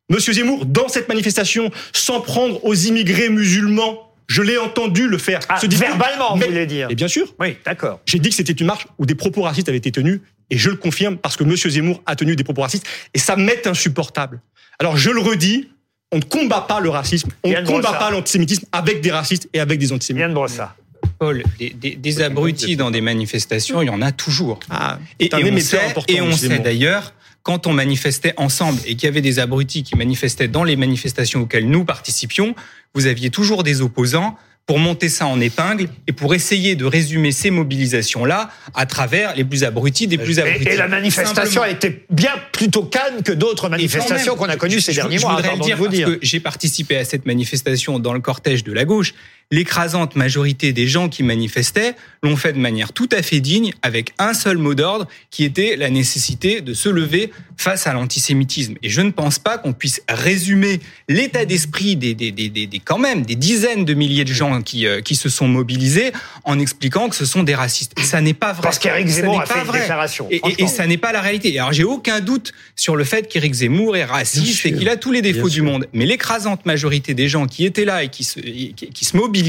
Monsieur Zemmour, dans cette manifestation, s'en prendre aux immigrés musulmans. Je l'ai entendu le faire. Ah, Ce verbalement, Mais- vous voulez dire Et bien sûr. Oui, d'accord. J'ai dit que c'était une marche où des propos racistes avaient été tenus, et je le confirme parce que Monsieur Zemmour a tenu des propos racistes, et ça m'est insupportable. Alors je le redis, on ne combat pas le racisme, on ne combat pas l'antisémitisme avec des racistes et avec des antisémites. Yann Brossard. Paul, des, des- des abrutis dans des manifestations, il y en a toujours. Ah, et, et on sait, important, et on sait d'ailleurs, quand on manifestait ensemble et qu'il y avait des abrutis qui manifestaient dans les manifestations auxquelles nous participions, vous aviez toujours des opposants pour monter ça en épingle et pour essayer de résumer ces mobilisations-là à travers les plus abrutis des plus abrutis. Et, et la manifestation Simplement. a été bien plutôt calme que d'autres manifestations qu'on a connues ces je- derniers je mois. voudrais le parce dire. que j'ai participé à cette manifestation dans le cortège de la gauche. L'écrasante majorité des gens qui manifestaient l'ont fait de manière tout à fait digne, avec un seul mot d'ordre, qui était la nécessité de se lever face à l'antisémitisme. Et je ne pense pas qu'on puisse résumer l'état d'esprit des, des, des, des, des- quand même des dizaines de milliers de gens qui, euh, qui se sont mobilisés en expliquant que ce sont des racistes. Ça n'est pas vrai. Parce qu'Éric Zemmour n'est a fait pas une vrai. déclaration, Et, et- et ça n'est pas la réalité. Alors j'ai aucun doute sur le fait qu'Éric Zemmour est raciste et qu'il a tous les défauts du monde. Mais l'écrasante majorité des gens qui étaient là et qui se, qui, qui se mobilisent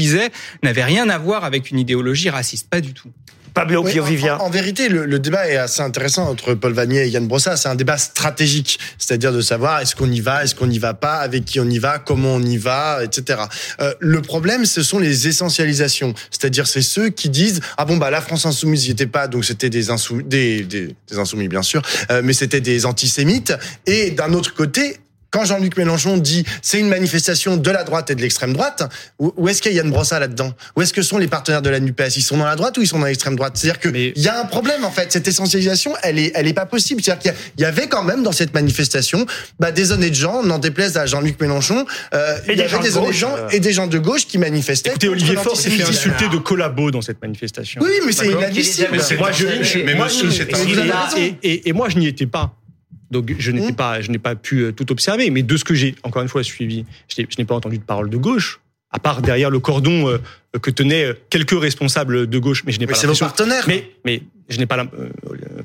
n'avait rien à voir avec une idéologie raciste, pas du tout. Pablo Oui, en- vérité, le, le débat est assez intéressant entre Paul Vanier et Yann Brossa. C'est un débat stratégique, c'est-à-dire de savoir est-ce qu'on y va, est-ce qu'on n'y va pas, avec qui on y va, comment on y va, etc. Euh, le problème, ce sont les essentialisations, c'est-à-dire c'est ceux qui disent ah bon bah la France insoumise n'y était pas, donc c'était des des, des insoumis bien sûr, euh, mais c'était des antisémites. Et d'un autre côté. Quand Jean-Luc Mélenchon dit c'est une manifestation de la droite et de l'extrême droite, où, où est-ce qu'il y a Yann Brossa là-dedans? Où est-ce que sont les partenaires de la NUPES? Ils sont dans la droite ou ils sont dans l'extrême droite? C'est-à-dire qu'il y a un problème en fait. Cette essentialisation, elle est, elle est pas possible. C'est-à-dire qu'il y a- il y avait quand même dans cette manifestation bah, des honnêtes gens, n'en déplaise à Jean-Luc Mélenchon, euh, Et il y des avait gens de des honnêtes gauche, gens euh. et des gens de gauche qui manifestaient. Écoutez, Olivier Faure s'est fait insulter de collabo dans cette manifestation. Oui, mais c'est inadmissible. Mais moi, je, je- Mais moi, je- et- et moi, je n'y étais pas. Donc, je n'étais pas, je n'ai pas pu euh, tout observer. Mais de ce que j'ai, encore une fois, suivi, je n'ai- je n'ai pas entendu de parole de gauche, à part derrière le cordon euh, que tenaient euh, quelques responsables de gauche. Mais je n'ai Mais pas c'est vos l'impression. partenaires. Mais, mais je n'ai pas. l'im- euh,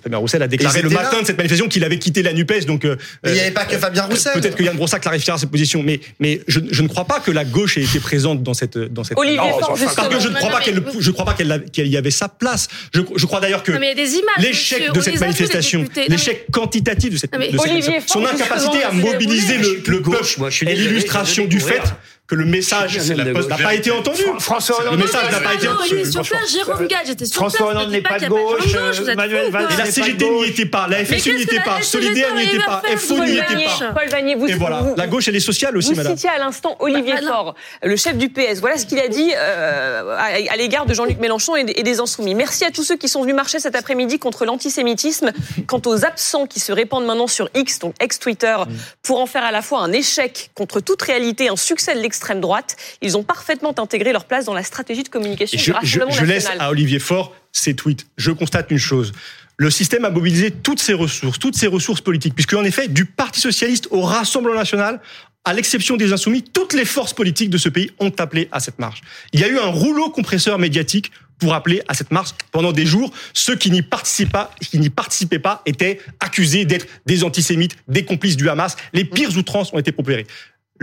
Fabien Roussel a déclaré le matin là. de cette manifestation qu'il avait quitté la Nupes. Donc, euh, Mais il n'y avait pas que Fabien Roussel. Peut-être que Yann Brossa clarifiera ses positions, mais, mais je, je ne crois pas que la gauche ait été présente dans cette dans cette. Olivier Non, parce que je ne crois pas qu'elle, je crois pas qu'elle, y avait sa place. Je, je crois d'ailleurs que l'échec de cette manifestation, l'échec quantitatif de cette, de cette son incapacité à mobiliser le, le gauche, peuple est l'illustration du fait. Que le message n'a pas été entendu. François Le Hollande. message n'a pas été Non, entendu. il est sur place, Jérôme Gade, j'étais sur place. François Hollande ne n'est pas de gauche, vous Manuel Valls. Et la CGT n'y était pas, la FSU n'y était pas, Solidaire n'y était pas, FO vous n'y était pas. Paul Vanier, vous, Et voilà, vous- la gauche elle est sociale aussi, Vous madame. citiez à l'instant Olivier Bah, non. Faure, le chef du PS. Voilà ce qu'il a dit euh, à, l'égard de Jean-Luc Mélenchon et, des- et des Insoumis. Merci à tous ceux qui sont venus marcher cet après-midi contre l'antisémitisme. Quant aux absents qui se répandent maintenant sur X, donc ex-Twitter, Mm. pour en faire à la fois un échec contre toute réalité, un succès de l'extrême droite, ils ont parfaitement intégré leur place dans la stratégie de communication du je, je- Rassemblement je laisse à Olivier Faure ses tweets. Je constate une chose. Le système a mobilisé toutes ses ressources, toutes ses ressources politiques, puisque en effet, du Parti socialiste au Rassemblement national, à l'exception des insoumis, toutes les forces politiques de ce pays ont appelé à cette marche. Il y a eu un rouleau compresseur médiatique pour appeler à cette marche pendant des jours. Ceux qui n'y participaient pas, qui n'y participaient pas étaient accusés d'être des antisémites, des complices du Hamas. Les pires outrances ont été propérées.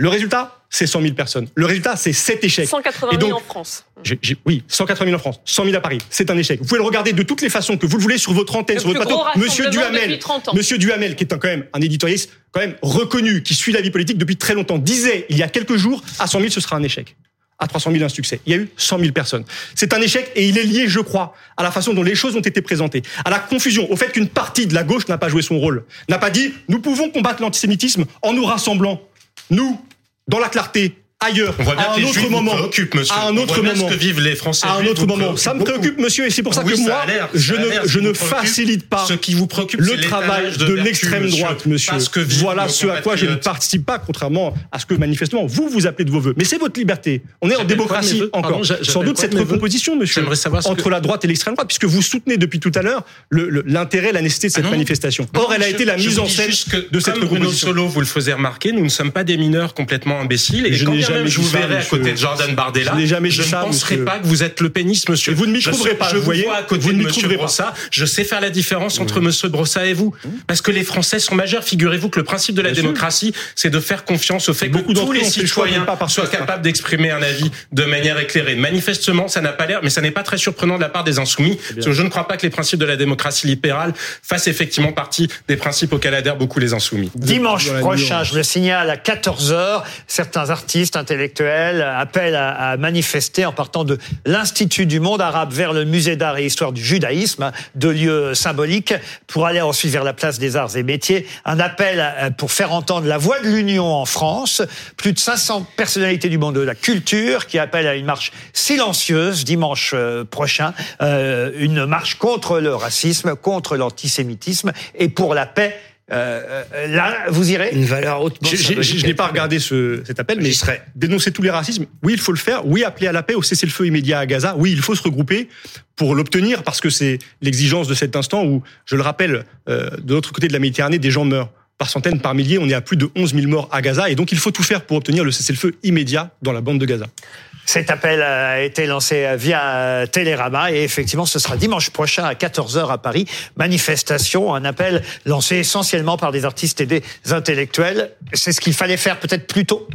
Le résultat, c'est 100 000 personnes. Le résultat, c'est cet échec. 180 Et 000 donc, en France. j'ai- j'ai- oui, 180 000 en France, 100 000 à Paris. C'est un échec. Vous pouvez le regarder de toutes les façons que vous le voulez sur votre antenne, Le sur votre plateau. Monsieur Duhamel, depuis 30 ans. Monsieur Duhamel, qui est un, quand même un éditorialiste quand même reconnu, qui suit la vie politique depuis très longtemps, disait il y a quelques jours à 100 000 ce sera un échec. À 300 000 un succès. Il y a eu 100 000 personnes. C'est un échec et il est lié, je crois, à la façon dont les choses ont été présentées, à la confusion, au fait qu'une partie de la gauche n'a pas joué son rôle, n'a pas dit nous pouvons combattre l'antisémitisme en nous rassemblant, nous, dans la clarté, ailleurs, On voit bien à un autre moment, à un autre moment, ce que vivent les Français à un autre moment. Ça me préoccupe monsieur, et c'est pour ça Oui, que moi, je ne, je ne facilite pas Ce qui vous préoccupe, le travail de, l'extrême droite, monsieur. Voilà ce à quoi je ne participe pas, contrairement à ce que manifestement vous vous appelez de vos voeux. Mais c'est votre liberté. On est en démocratie encore. Sans doute cette recomposition, monsieur, entre la droite et l'extrême droite, puisque vous soutenez depuis tout à l'heure l'intérêt, la nécessité de cette Ah manifestation. Or, elle a été la mise en scène de cette recomposition. Solo vous le faisait remarquer, nous ne sommes pas des mineurs complètement imbéciles. Et quand bien même je vous verrai à monsieur. côté de Jordan Bardella, Je jamais ne ça, penserai monsieur. pas que vous êtes le pénis, monsieur. Et vous ne m'y trouverez pas, Je vous vois à côté vous ne de m'y monsieur trouverez pas. Brossa. Je sais faire la différence entre monsieur Brossa et vous. Parce que les Français sont majeurs. Figurez-vous que le principe de la démocratie, c'est de faire confiance au fait que tous les citoyens soient capables d'exprimer un avis de manière éclairée. Manifestement, ça n'a pas l'air, mais ça n'est pas très surprenant de la part des insoumis. Parce que je ne crois pas que les principes de la démocratie libérale fassent effectivement partie des principes auxquels adhèrent beaucoup les insoumis. Dimanche prochain, je le signale, à 14h, certains artistes intellectuels appellent à, à manifester en partant de l'Institut du monde arabe vers le musée d'art et histoire du judaïsme, deux lieux symboliques, pour aller ensuite vers la place des arts et métiers. Un appel à- pour faire entendre la voix de l'Union en France. Plus de 500 personnalités du monde de la culture qui appellent à une marche silencieuse dimanche euh, prochain. Euh, une marche contre le racisme, contre l'antisémitisme et pour la paix. Euh, euh, là, vous irez Une valeur hautement. Je n'ai pas regardé ce, cet appel, mais serai. dénoncer tous les racismes, oui, il faut le faire. Oui, appeler à la paix, au cessez-le-feu immédiat à Gaza. Oui, il faut se regrouper pour l'obtenir, parce que c'est l'exigence de cet instant où, je le rappelle, euh, de l'autre côté de la Méditerranée, des gens meurent par centaines, par milliers. On est à plus de 11 000 morts à Gaza, et donc il faut tout faire pour obtenir le cessez-le-feu immédiat dans la bande de Gaza. Cet appel a été lancé via Télérama et effectivement ce sera dimanche prochain à 14h à Paris. Manifestation, un appel lancé essentiellement par des artistes et des intellectuels. C'est ce qu'il fallait faire peut-être plus tôt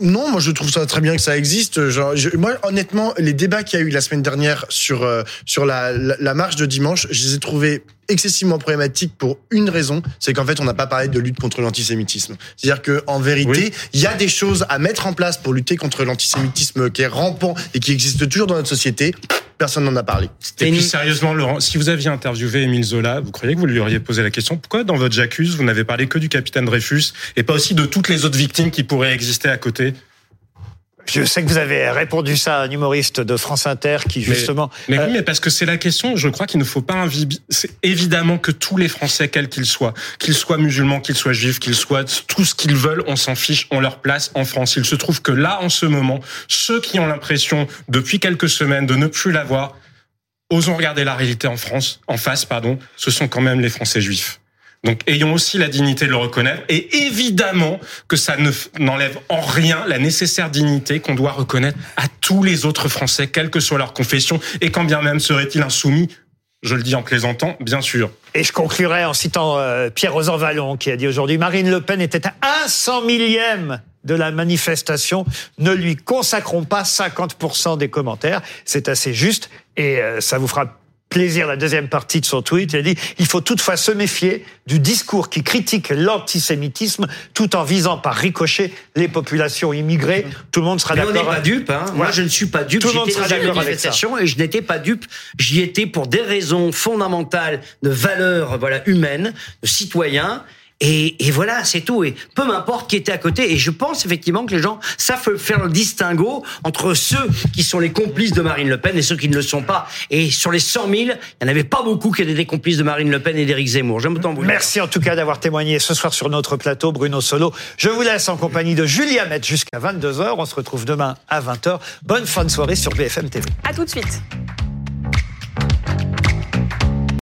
Non, moi je trouve ça très bien que ça existe. Genre, je- moi, honnêtement, les débats qu'il y a eu la semaine dernière sur euh, sur la, la, la marche de dimanche, je les ai trouvés excessivement problématiques pour une raison, c'est qu'en fait, on n'a pas parlé de lutte contre l'antisémitisme. C'est-à-dire que en vérité, il y a des choses à mettre en place pour lutter contre l'antisémitisme qui est rampant et qui existe toujours dans notre société. Personne n'en a parlé. Et puis sérieusement, Laurent, si vous aviez interviewé Émile Zola, vous croyez que vous lui auriez posé la question pourquoi dans votre j'accuse vous n'avez parlé que du capitaine Dreyfus et pas aussi de toutes les autres victimes qui pourraient exister à côté Je sais que vous avez répondu ça à un humoriste de France Inter qui justement. Mais, euh, oui, mais parce que c'est la question. Je crois qu'il ne faut pas C'est évidemment que tous les Français, quels qu'ils soient, qu'ils soient musulmans, qu'ils soient juifs, qu'ils soient tout ce qu'ils veulent, on s'en fiche, on leur place en France. Il se trouve que là, en ce moment, ceux qui ont l'impression depuis quelques semaines de ne plus l'avoir, osons regarder la réalité en France, en face, pardon, ce sont quand même les Français juifs. Donc ayons aussi la dignité de le reconnaître et évidemment que ça ne n'enlève en rien la nécessaire dignité qu'on doit reconnaître à tous les autres Français, quelle que soit leur confession et quand bien même seraient-ils insoumis, je le dis en plaisantant, bien sûr. Et je conclurai en citant euh, Pierre Rosan Vallon qui a dit aujourd'hui Marine Le Pen était à un cent millième de la manifestation. Ne lui consacrons pas 50% des commentaires. C'est assez juste et euh, ça vous fera plaisir la deuxième partie de son tweet. Il a dit il faut toutefois se méfier du discours qui critique l'antisémitisme tout en visant par ricochet les populations immigrées. Tout le monde sera Mais on n'est d'accord. pas dupe. Hein. Moi, je ne suis pas dupe. Tout le monde sera d'accord avec ça. et je n'étais pas dupe. J'y étais pour des raisons fondamentales de valeurs voilà, humaines, de citoyens. Et, et voilà, c'est tout. Et peu m'importe qui était à côté. Et je pense effectivement que les gens savent faire le distinguo entre ceux qui sont les complices de Marine Le Pen et ceux qui ne le sont pas. Et sur les 100 000, il n'y en avait pas beaucoup qui étaient des complices de Marine Le Pen et d'Éric Zemmour. J'aime autant vous. Merci en tout cas d'avoir témoigné ce soir sur notre plateau, Bruno Solo. Je vous laisse en compagnie de Julia Met jusqu'à 22h. On se retrouve demain à 20h. Bonne fin de soirée sur BFM TV. À tout de suite.